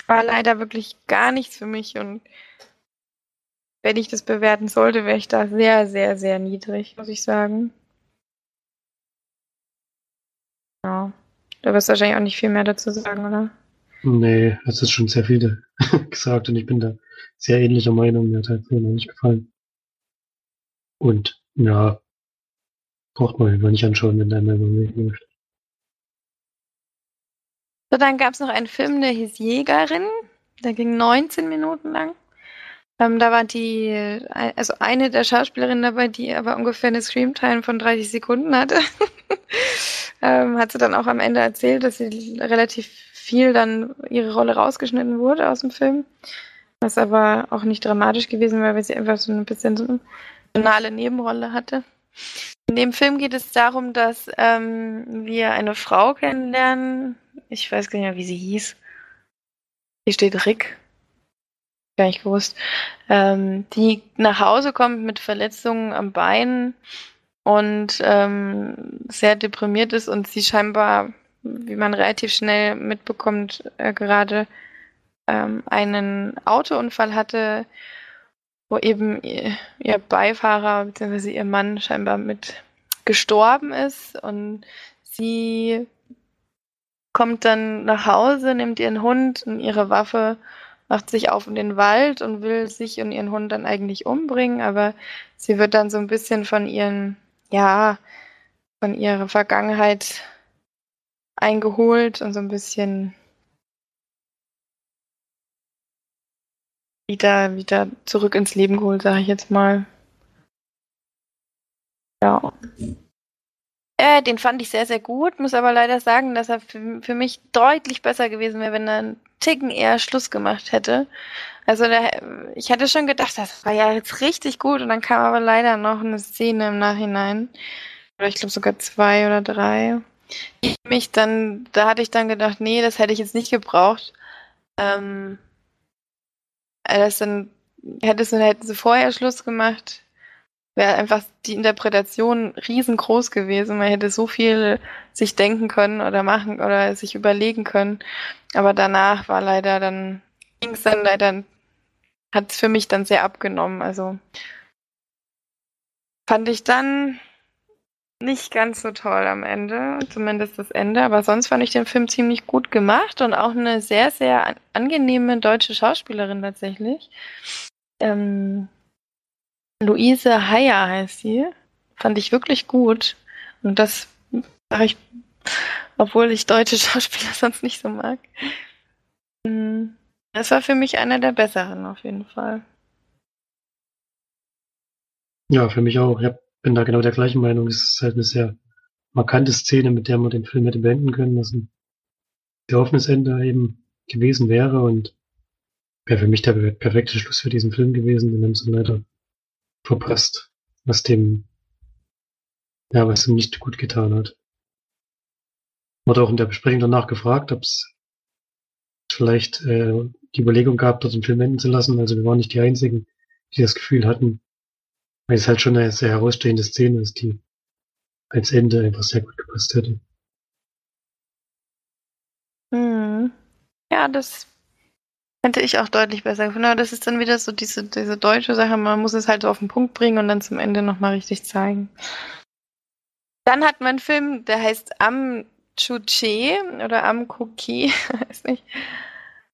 war leider wirklich gar nichts für mich und wenn ich das bewerten sollte, wäre ich da sehr, sehr, sehr niedrig, muss ich sagen. Ja. Da wirst du wahrscheinlich auch nicht viel mehr dazu sagen, oder? Nee, es ist schon sehr viel [LAUGHS] gesagt und ich bin da sehr ähnlicher Meinung. Mir hat halt noch nicht gefallen. Und ja, braucht man einfach nicht anschauen, wenn der Meinung nicht möchte. So, dann gab es noch einen Film, der hieß Jägerin. Der ging 19 Minuten lang. Ähm, da war die, also eine der Schauspielerinnen dabei, die aber ungefähr eine Screamtime von 30 Sekunden hatte. [LAUGHS] ähm, hat sie dann auch am Ende erzählt, dass sie relativ viel dann ihre Rolle rausgeschnitten wurde aus dem Film. Was aber auch nicht dramatisch gewesen war, weil sie einfach so ein bisschen so eine banale Nebenrolle hatte. In dem Film geht es darum, dass ähm, wir eine Frau kennenlernen, ich weiß gar nicht mehr, wie sie hieß. Hier steht Rick. Gar nicht gewusst. Ähm, die nach Hause kommt mit Verletzungen am Bein und ähm, sehr deprimiert ist und sie scheinbar, wie man relativ schnell mitbekommt, äh, gerade ähm, einen Autounfall hatte, wo eben ihr, ihr Beifahrer bzw. ihr Mann scheinbar mit gestorben ist und sie kommt dann nach Hause, nimmt ihren Hund und ihre Waffe, macht sich auf in den Wald und will sich und ihren Hund dann eigentlich umbringen, aber sie wird dann so ein bisschen von ihren, ja, von ihrer Vergangenheit eingeholt und so ein bisschen wieder, wieder zurück ins Leben geholt, sage ich jetzt mal. Ja. Äh, den fand ich sehr, sehr gut, muss aber leider sagen, dass er für, für mich deutlich besser gewesen wäre, wenn er einen Ticken eher Schluss gemacht hätte. Also der, ich hatte schon gedacht, das war ja jetzt richtig gut und dann kam aber leider noch eine Szene im Nachhinein. Oder ich glaube sogar zwei oder drei. Die mich dann, da hatte ich dann gedacht, nee, das hätte ich jetzt nicht gebraucht. Ähm, das dann hättest du, hätten sie vorher Schluss gemacht, wäre einfach die Interpretation riesengroß gewesen. Man hätte so viel sich denken können oder machen oder sich überlegen können. Aber danach war leider dann, ging es dann leider, hat es für mich dann sehr abgenommen. Also fand ich dann nicht ganz so toll am Ende, zumindest das Ende. Aber sonst fand ich den Film ziemlich gut gemacht und auch eine sehr, sehr angenehme deutsche Schauspielerin tatsächlich. Ähm, Luise Heyer heißt sie. Fand ich wirklich gut. Und das sage ich, obwohl ich deutsche [LAUGHS] Schauspieler sonst nicht so mag. Hm, das war für mich einer der besseren auf jeden Fall. Ja, für mich auch. Ich bin da genau der gleichen Meinung. Es ist halt eine sehr markante Szene, mit der man den Film hätte beenden können, was ein offenes Ende eben gewesen wäre und wäre für mich der perfekte Schluss für diesen Film gewesen, den haben sie leider verpasst, was dem, ja, was ihm nicht gut getan hat. Wurde auch in der Besprechung danach gefragt, ob es vielleicht äh, die Überlegung gab, dort den Film enden zu lassen. Also wir waren nicht die Einzigen, die das Gefühl hatten, weil es halt schon eine sehr herausstehende Szene ist, die als Ende einfach sehr gut gepasst hätte. Hm. Ja, das Hätte ich auch deutlich besser gefunden. Aber das ist dann wieder so diese, diese deutsche Sache, man muss es halt so auf den Punkt bringen und dann zum Ende nochmal richtig zeigen. Dann hat man einen Film, der heißt Am Chuche oder Am Kuki, [LAUGHS] weiß nicht.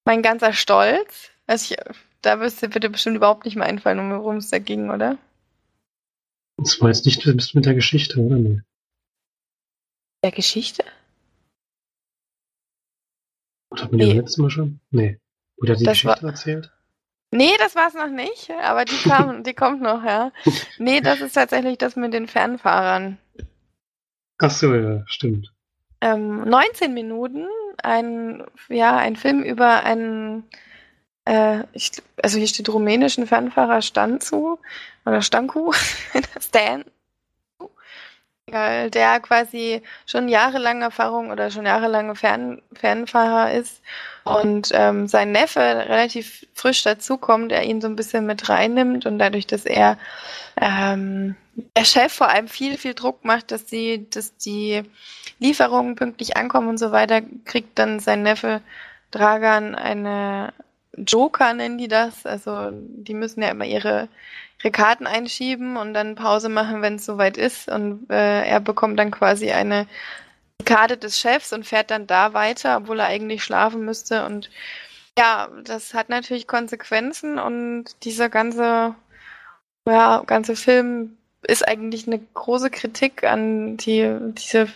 Mein ganzer Stolz. Also ich, da wirst du bitte bestimmt überhaupt nicht mehr einfallen, worum es da ging, oder? Das war jetzt nicht mit der Geschichte, oder? Nee. Der Geschichte? Oder hatten wir nee. das letzte Mal schon? Nee. Oder die das Geschichte war... erzählt? Nee, das war es noch nicht, aber die, kam, [LAUGHS] die kommt noch, ja. Nee, das ist tatsächlich das mit den Fernfahrern. Ach so, ja, stimmt. Ähm, 19 Minuten, ein, ja, ein Film über einen, äh, ich, also hier steht rumänischen Fernfahrer Stanzu oder Stanku, [LAUGHS] Stan, der quasi schon jahrelange Erfahrung oder schon jahrelange Fern, Fernfahrer ist und ähm, sein Neffe relativ frisch dazukommt, der ihn so ein bisschen mit reinnimmt und dadurch, dass er ähm, der Chef vor allem viel, viel Druck macht, dass die, dass die Lieferungen pünktlich ankommen und so weiter, kriegt dann sein Neffe Dragan eine Joker, nennen die das. Also die müssen ja immer ihre ihre Karten einschieben und dann Pause machen, wenn es soweit ist. Und äh, er bekommt dann quasi eine Karte des Chefs und fährt dann da weiter, obwohl er eigentlich schlafen müsste. Und ja, das hat natürlich Konsequenzen und dieser ganze, ja, ganze Film ist eigentlich eine große Kritik an die, diese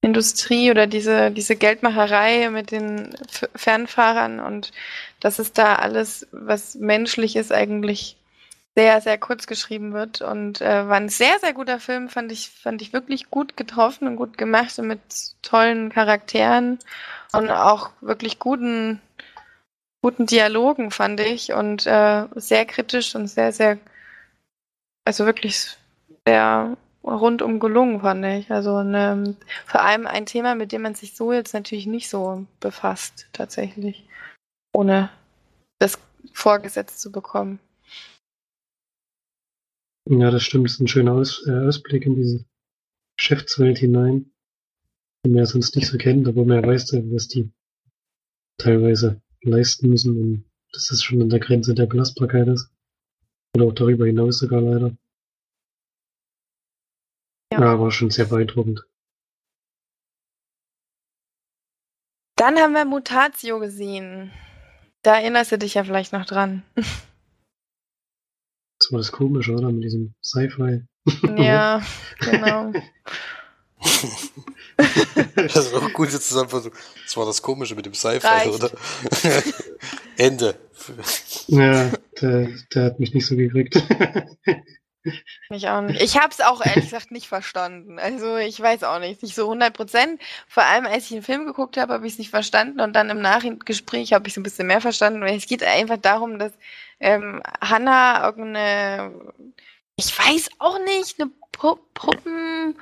Industrie oder diese, diese Geldmacherei mit den Fernfahrern und dass es da alles, was menschlich ist, eigentlich sehr, sehr kurz geschrieben wird und äh, war ein sehr, sehr guter Film, fand ich, fand ich wirklich gut getroffen und gut gemacht und mit tollen Charakteren und auch wirklich guten, guten Dialogen, fand ich und äh, sehr kritisch und sehr, sehr, also wirklich sehr rundum gelungen, fand ich. Also eine, vor allem ein Thema, mit dem man sich so jetzt natürlich nicht so befasst, tatsächlich, ohne das vorgesetzt zu bekommen. Ja, das stimmt. Das ist ein schöner Aus, äh, Ausblick in diese Geschäftswelt hinein, die man ja sonst nicht so kennt, aber man ja weiß, was die teilweise leisten müssen und dass das schon an der Grenze der Belastbarkeit ist. Oder auch darüber hinaus sogar leider. Ja, ja aber schon sehr beeindruckend. Dann haben wir Mutatio gesehen. Da erinnerst du dich ja vielleicht noch dran. [LAUGHS] Das war das Komische, oder? Mit diesem Sci-Fi. Ja, [LAUGHS] genau. das ist auch eine gute Zusammenfassung. Das war das Komische mit dem Sci-Fi, oder? [LAUGHS] Ende. Ja, der, der hat mich nicht so gekriegt. Mich auch nicht. Ich habe es auch ehrlich gesagt nicht verstanden. Also ich weiß auch nicht, nicht so 100 Prozent. Vor allem, als ich einen Film geguckt habe, habe ich es nicht verstanden und dann im Nachgespräch habe ich es ein bisschen mehr verstanden. Es geht einfach darum, dass ähm, Hannah irgendeine, ich weiß auch nicht, eine Pu Puppen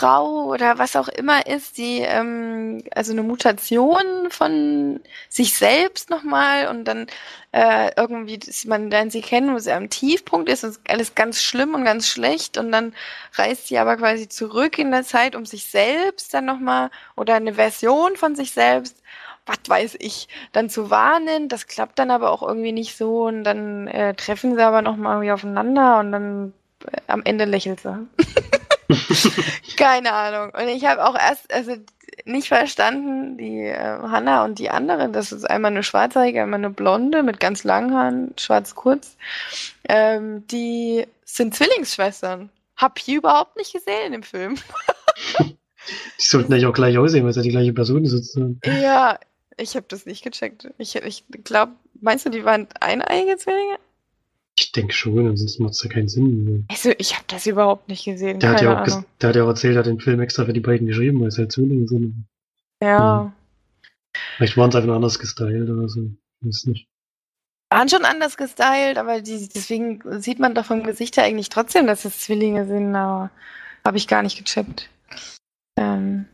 Frau oder was auch immer ist, die ähm, also eine Mutation von sich selbst nochmal und dann äh, irgendwie, dass man dann sie kennen, wo sie am Tiefpunkt ist, und alles ganz schlimm und ganz schlecht und dann reist sie aber quasi zurück in der Zeit, um sich selbst dann nochmal oder eine Version von sich selbst was weiß ich, dann zu warnen. Das klappt dann aber auch irgendwie nicht so und dann äh, treffen sie aber nochmal irgendwie aufeinander und dann äh, am Ende lächelt sie. [LAUGHS] Keine Ahnung. Und ich habe auch erst also nicht verstanden, die äh, Hanna und die andere, das ist einmal eine schwarzhaarige, einmal eine blonde mit ganz langen Haaren, schwarz kurz. Ähm, die sind Zwillingsschwestern. Hab ich überhaupt nicht gesehen im Film. [LAUGHS] die sollten eigentlich auch gleich aussehen, weil es ja die gleiche Person ist sozusagen. Ja, ich habe das nicht gecheckt. Ich, ich glaube, meinst du, die waren eineige Zwillinge? Ich denke schon, ansonsten macht es ja keinen Sinn. Also, ich habe das überhaupt nicht gesehen. Der hat, ja auch der hat ja auch erzählt, er hat den Film extra für die beiden geschrieben, weil es ja Zwillinge sind. Ja. ja. Vielleicht waren es einfach anders gestylt oder so. Ich weiß nicht. Waren schon anders gestylt, aber die, deswegen sieht man doch vom Gesicht her eigentlich trotzdem, dass es Zwillinge sind, aber habe ich gar nicht gecheckt. Ähm.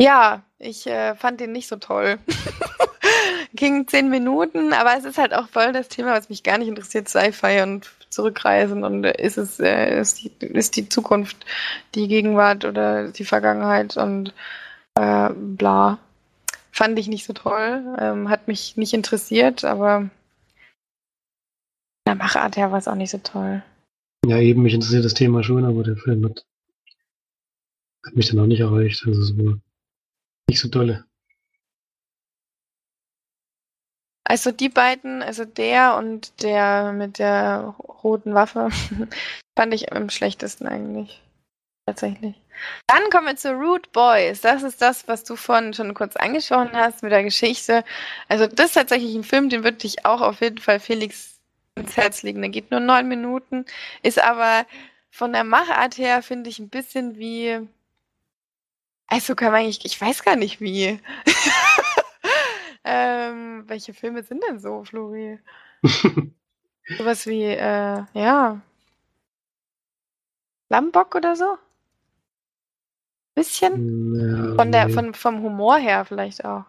Ja, ich äh, fand den nicht so toll. [LAUGHS] ging zehn Minuten, aber es ist halt auch voll das Thema, was mich gar nicht interessiert, Sci-Fi und Zurückreisen und ist es äh, ist, die, ist die Zukunft die Gegenwart oder die Vergangenheit und äh, bla. Fand ich nicht so toll, ähm, hat mich nicht interessiert, aber der Machart her war es auch nicht so toll. Ja, eben, mich interessiert das Thema schon, aber der Film hat, hat mich dann auch nicht erreicht. Also es war nicht so tolle. Also die beiden, also der und der mit der roten Waffe, [LAUGHS] fand ich am schlechtesten eigentlich. Tatsächlich. Dann kommen wir zu Root Boys. Das ist das, was du vorhin schon kurz angesprochen hast mit der Geschichte. Also das ist tatsächlich ein Film, den würde ich auch auf jeden Fall Felix ins Herz legen. Der geht nur neun Minuten, ist aber von der Machart her, finde ich, ein bisschen wie. Also kann man eigentlich, ich weiß gar nicht wie. [LAUGHS] ähm, welche Filme sind denn so, Flori? [LAUGHS] Sowas wie, äh, ja. Lambock oder so? Bisschen? Ja, Von der, nee. von, vom Humor her vielleicht auch.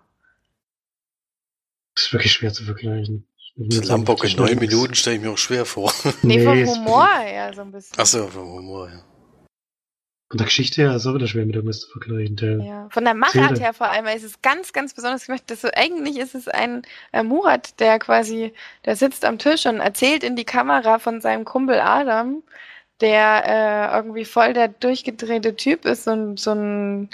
Das ist wirklich schwer zu vergleichen. Das Lambock in neun Minuten stelle ich mir auch schwer vor. Nee, vom Humor her so ein bisschen. Achso, vom Humor, ja. Von der Geschichte her ist es auch wieder schwer mit irgendwas zu vergleichen. Der, Ja, von der Machart her vor allem, weil es ist ganz, ganz besonders gemacht. Das so, eigentlich ist es ein äh, Murat, der quasi, der sitzt am Tisch und erzählt in die Kamera von seinem Kumpel Adam, der äh, irgendwie voll der durchgedrehte Typ ist, ein, so ein,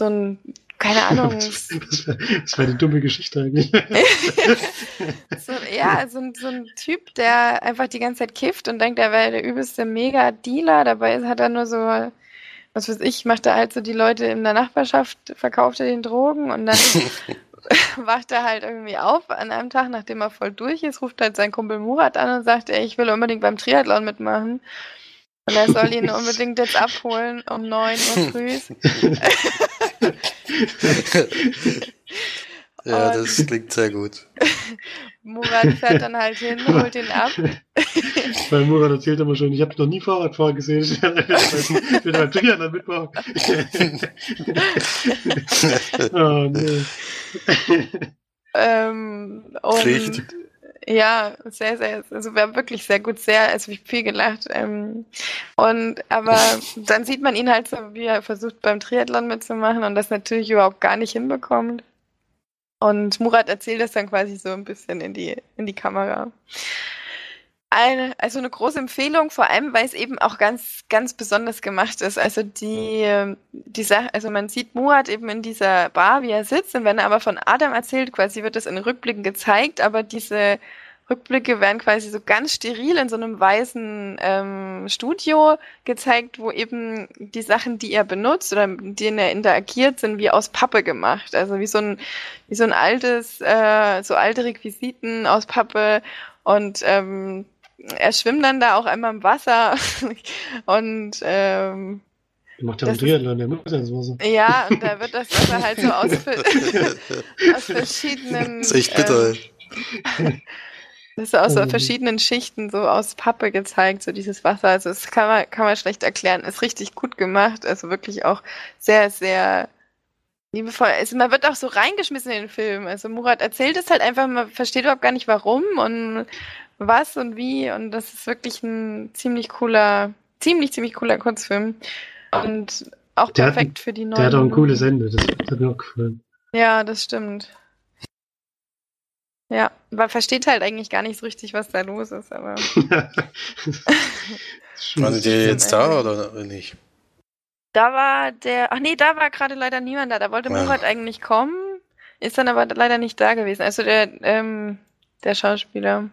so ein, keine [LAUGHS] Ahnung, das war das war eine dumme Geschichte eigentlich. [LAUGHS] so, ja, so, ein- so ein Typ, der einfach die ganze Zeit kifft und denkt, er wäre der übelste Mega-Dealer. Dabei hat er nur so, was weiß ich, macht er halt so die Leute in der Nachbarschaft, verkauft er den Drogen und dann [LAUGHS] wacht er halt irgendwie auf an einem Tag, nachdem er voll durch ist, ruft halt sein Kumpel Murat an und sagt, ey, ich will unbedingt beim Triathlon mitmachen. Und er soll ihn unbedingt jetzt abholen um 9 Uhr früh. [LAUGHS] ja, Und- das klingt sehr gut. [LAUGHS] Murat fährt dann halt hin, holt ihn ab. [LAUGHS] Weil Murat erzählt immer schon, ich habe noch nie Fahrradfahrer gesehen. Ich will beim Triathlon mitmachen. oh, nee. Ähm, und Pflicht. Ja, sehr, sehr, also wir haben wirklich sehr gut, sehr, also ich viel gelacht. Ähm, und aber [LAUGHS] dann sieht man ihn halt so, wie er versucht beim Triathlon mitzumachen und das natürlich überhaupt gar nicht hinbekommt. Und Murat erzählt das dann quasi so ein bisschen in die, in die Kamera. Eine, also eine große Empfehlung, vor allem, weil es eben auch ganz, ganz besonders gemacht ist. Also die, ähm, die Sache, also man sieht Murat eben in dieser Bar, wie er sitzt, und wenn er aber von Adam erzählt, quasi wird das in Rückblicken gezeigt, aber diese Rückblicke werden quasi so ganz steril in so einem weißen ähm, Studio gezeigt, wo eben die Sachen, die er benutzt oder mit denen er interagiert, sind wie aus Pappe gemacht. Also wie so ein, wie so ein altes, äh, so alte Requisiten aus Pappe und ähm, er schwimmt dann da auch einmal im Wasser [LAUGHS] und ähm, Der macht ja einen Triathlon, der muss ja Wasser. ja, und da wird das Wasser halt so aus, [LAUGHS] [LAUGHS] aus verschiedenen Das ist echt bitter. ähm, das ist so aus so Oh. verschiedenen Schichten so aus Pappe gezeigt, so dieses Wasser. Also das kann man, kann man schlecht erklären. Ist richtig gut gemacht. Also wirklich auch sehr, sehr liebevoll. Also man wird auch so reingeschmissen in den Film. Also Murat erzählt es halt einfach, man versteht überhaupt gar nicht warum und was und wie. Und das ist wirklich ein ziemlich cooler, ziemlich, ziemlich cooler Kurzfilm. Und auch Der hat- perfekt für die neuen. Der hat auch ein cooles Ende, das hat mir auch gefallen. Ja, das stimmt. Ja, man versteht halt eigentlich gar nicht so richtig, was da los ist, aber [LAUGHS] [LAUGHS] Waren die jetzt da oder nicht? da war der, ach nee, da war gerade leider niemand da. Da wollte Ja. Murat eigentlich kommen, ist dann aber leider nicht da gewesen. Also der, ähm, der Schauspieler.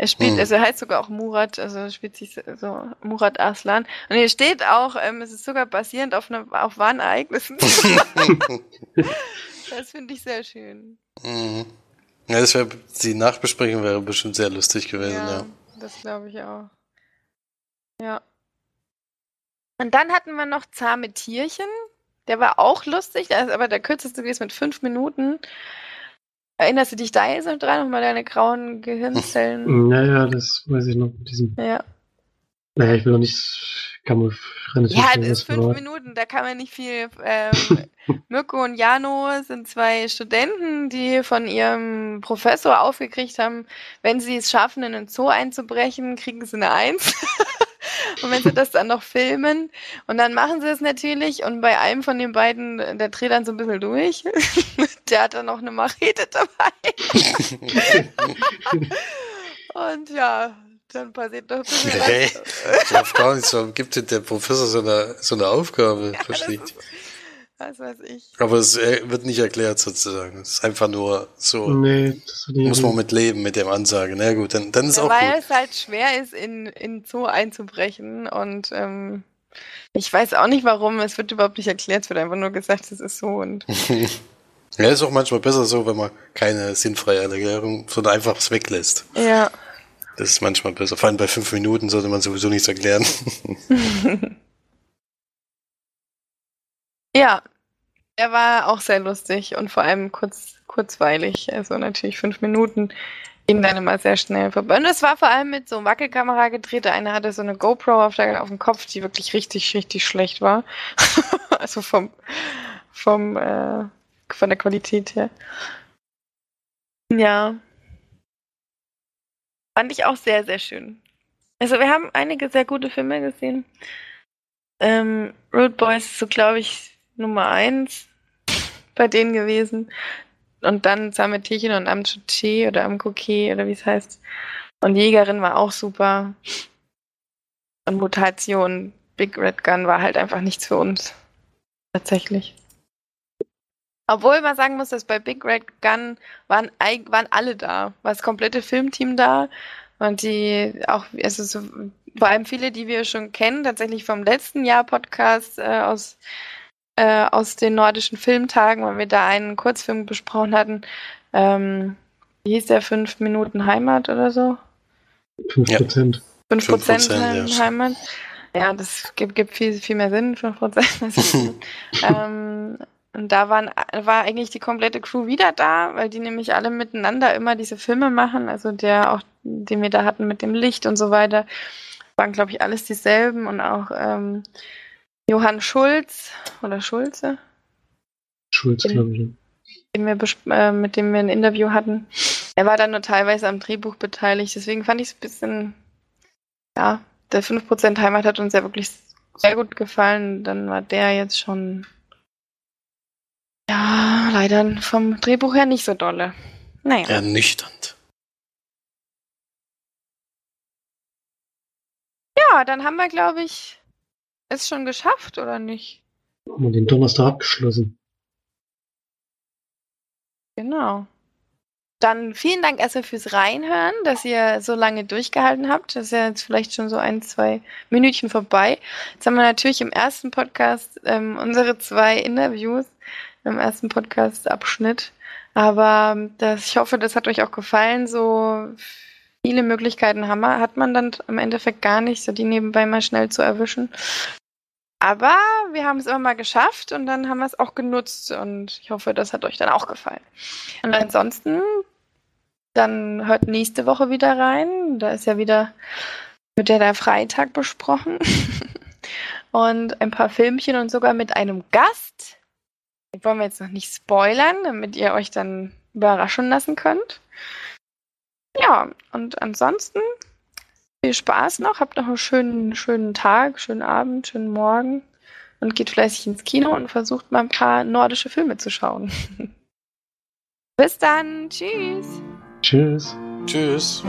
Er spielt, Hm. also er heißt sogar auch Murat, also spielt sich so Murat Aslan. Und hier steht auch, ähm, es ist sogar basierend auf, eine, auf wahren Ereignissen. [LAUGHS] das finde ich sehr schön. Mhm. Ja, das wäre, die Nachbesprechung wäre bestimmt sehr lustig gewesen, ja. das glaube ich auch. Ja. Und dann hatten wir noch Zahme Tierchen. Der war auch lustig, ist aber der kürzeste gewesen mit fünf Minuten. Erinnerst du dich da jetzt noch dran? Nochmal deine grauen Gehirnzellen? Naja, das weiß ich noch. Mit diesem, ja. naja, ich will noch nicht, kann man relativ Ja, das ist fünf. Minuten, da kann man nicht viel. Ähm, [LAUGHS] Mirko und Jano sind zwei Studenten, die von ihrem Professor aufgekriegt haben, wenn sie es schaffen, in einen Zoo einzubrechen, kriegen sie eine Eins. [LAUGHS] und wenn sie das dann noch filmen, und dann machen sie es natürlich, und bei einem von den beiden, der dreht dann so ein bisschen durch. [LAUGHS] der hat dann noch eine Machete dabei. und ja, dann passiert noch ein bisschen Hey, was. ich hab gar nicht so, gibt denn der Professor so eine, so eine Aufgabe? Ja, das Verstehe ist, was weiß ich. Aber es äh, wird nicht erklärt sozusagen. Es ist einfach nur so. Nee, das muss man mit leben, mit dem Ansage. Na gut, dann, dann ist ja, auch weil gut. es halt schwer ist, in, in Zoo einzubrechen und ähm, ich weiß auch nicht warum, es wird überhaupt nicht erklärt, es wird einfach nur gesagt, es ist so und. [LAUGHS] ja, ist auch manchmal besser so, wenn man keine sinnfreie Erklärung, sondern einfach es weglässt. Ja. Das ist manchmal besser. Vor allem bei fünf Minuten sollte man sowieso nichts erklären. [LAUGHS] ja, er war auch sehr lustig und vor allem kurz, kurzweilig. Also natürlich fünf Minuten gehen dann immer sehr schnell vorbei. Und es war vor allem mit so Wackelkamera gedreht. Der eine hatte so eine GoPro auf, der, auf dem Kopf, die wirklich richtig, richtig schlecht war. [LAUGHS] also vom, vom, äh, von der Qualität her. Ja. Fand ich auch sehr, sehr schön. Also wir haben einige sehr gute Filme gesehen. Ähm, Road Boys ist so, glaube ich, Nummer eins bei denen gewesen. Und dann Sametierchen und Amchuche oder Amkoke oder wie es heißt. Und Jägerin war auch super. Und Mutation, Big Red Gun war halt einfach nichts für uns. Tatsächlich. Obwohl man sagen muss, dass bei Big Red Gun waren, waren alle da. War das komplette Filmteam da. Und die auch, also so, vor allem viele, die wir schon kennen, tatsächlich vom letzten Jahr Podcast äh, aus, äh, aus den nordischen Filmtagen, weil wir da einen Kurzfilm besprochen hatten. Ähm, wie hieß der? Fünf Minuten Heimat oder so? Fünf Prozent. Fünf Prozent Heimat. Ja, das gibt, gibt viel, viel mehr Sinn, fünf Prozent. [LAUGHS] ähm, und da waren, war eigentlich die komplette Crew wieder da, weil die nämlich alle miteinander immer diese Filme machen. Also der auch, den wir da hatten mit dem Licht und so weiter, waren, glaube ich, alles dieselben. Und auch ähm, Johann Schulz oder Schulze. Schulz, glaube ich. Den wir äh, mit dem wir ein Interview hatten. Er war dann nur teilweise am Drehbuch beteiligt. Deswegen fand ich es ein bisschen, ja, der 5% Heimat hat uns ja wirklich sehr gut gefallen. Dann war der jetzt schon ja, leider vom Drehbuch her nicht so dolle. Naja. Ernüchternd. Ja, dann haben wir, glaube ich, es schon geschafft, oder nicht? Haben wir den Donnerstag abgeschlossen. Genau. Dann vielen Dank erstmal fürs Reinhören, dass ihr so lange durchgehalten habt. Das ist ja jetzt vielleicht schon so ein, zwei Minütchen vorbei. Jetzt haben wir natürlich im ersten Podcast ähm, unsere zwei Interviews im ersten Podcast-Abschnitt. Aber das, ich hoffe, das hat euch auch gefallen. So viele Möglichkeiten haben hat man dann im Endeffekt gar nicht, so die nebenbei mal schnell zu erwischen. Aber wir haben es immer mal geschafft und dann haben wir es auch genutzt und ich hoffe, das hat euch dann auch gefallen. Und ansonsten, dann hört nächste Woche wieder rein. Da ist ja wieder mit der der Freitag besprochen. [LAUGHS] und ein paar Filmchen und sogar mit einem Gast. Den wollen wir jetzt noch nicht spoilern, damit ihr euch dann überraschen lassen könnt. Ja, und ansonsten viel Spaß noch, habt noch einen schönen, schönen Tag, schönen Abend, schönen Morgen und geht fleißig ins Kino und versucht mal ein paar nordische Filme zu schauen. [LAUGHS] Bis dann, tschüss. Tschüss. Tschüss.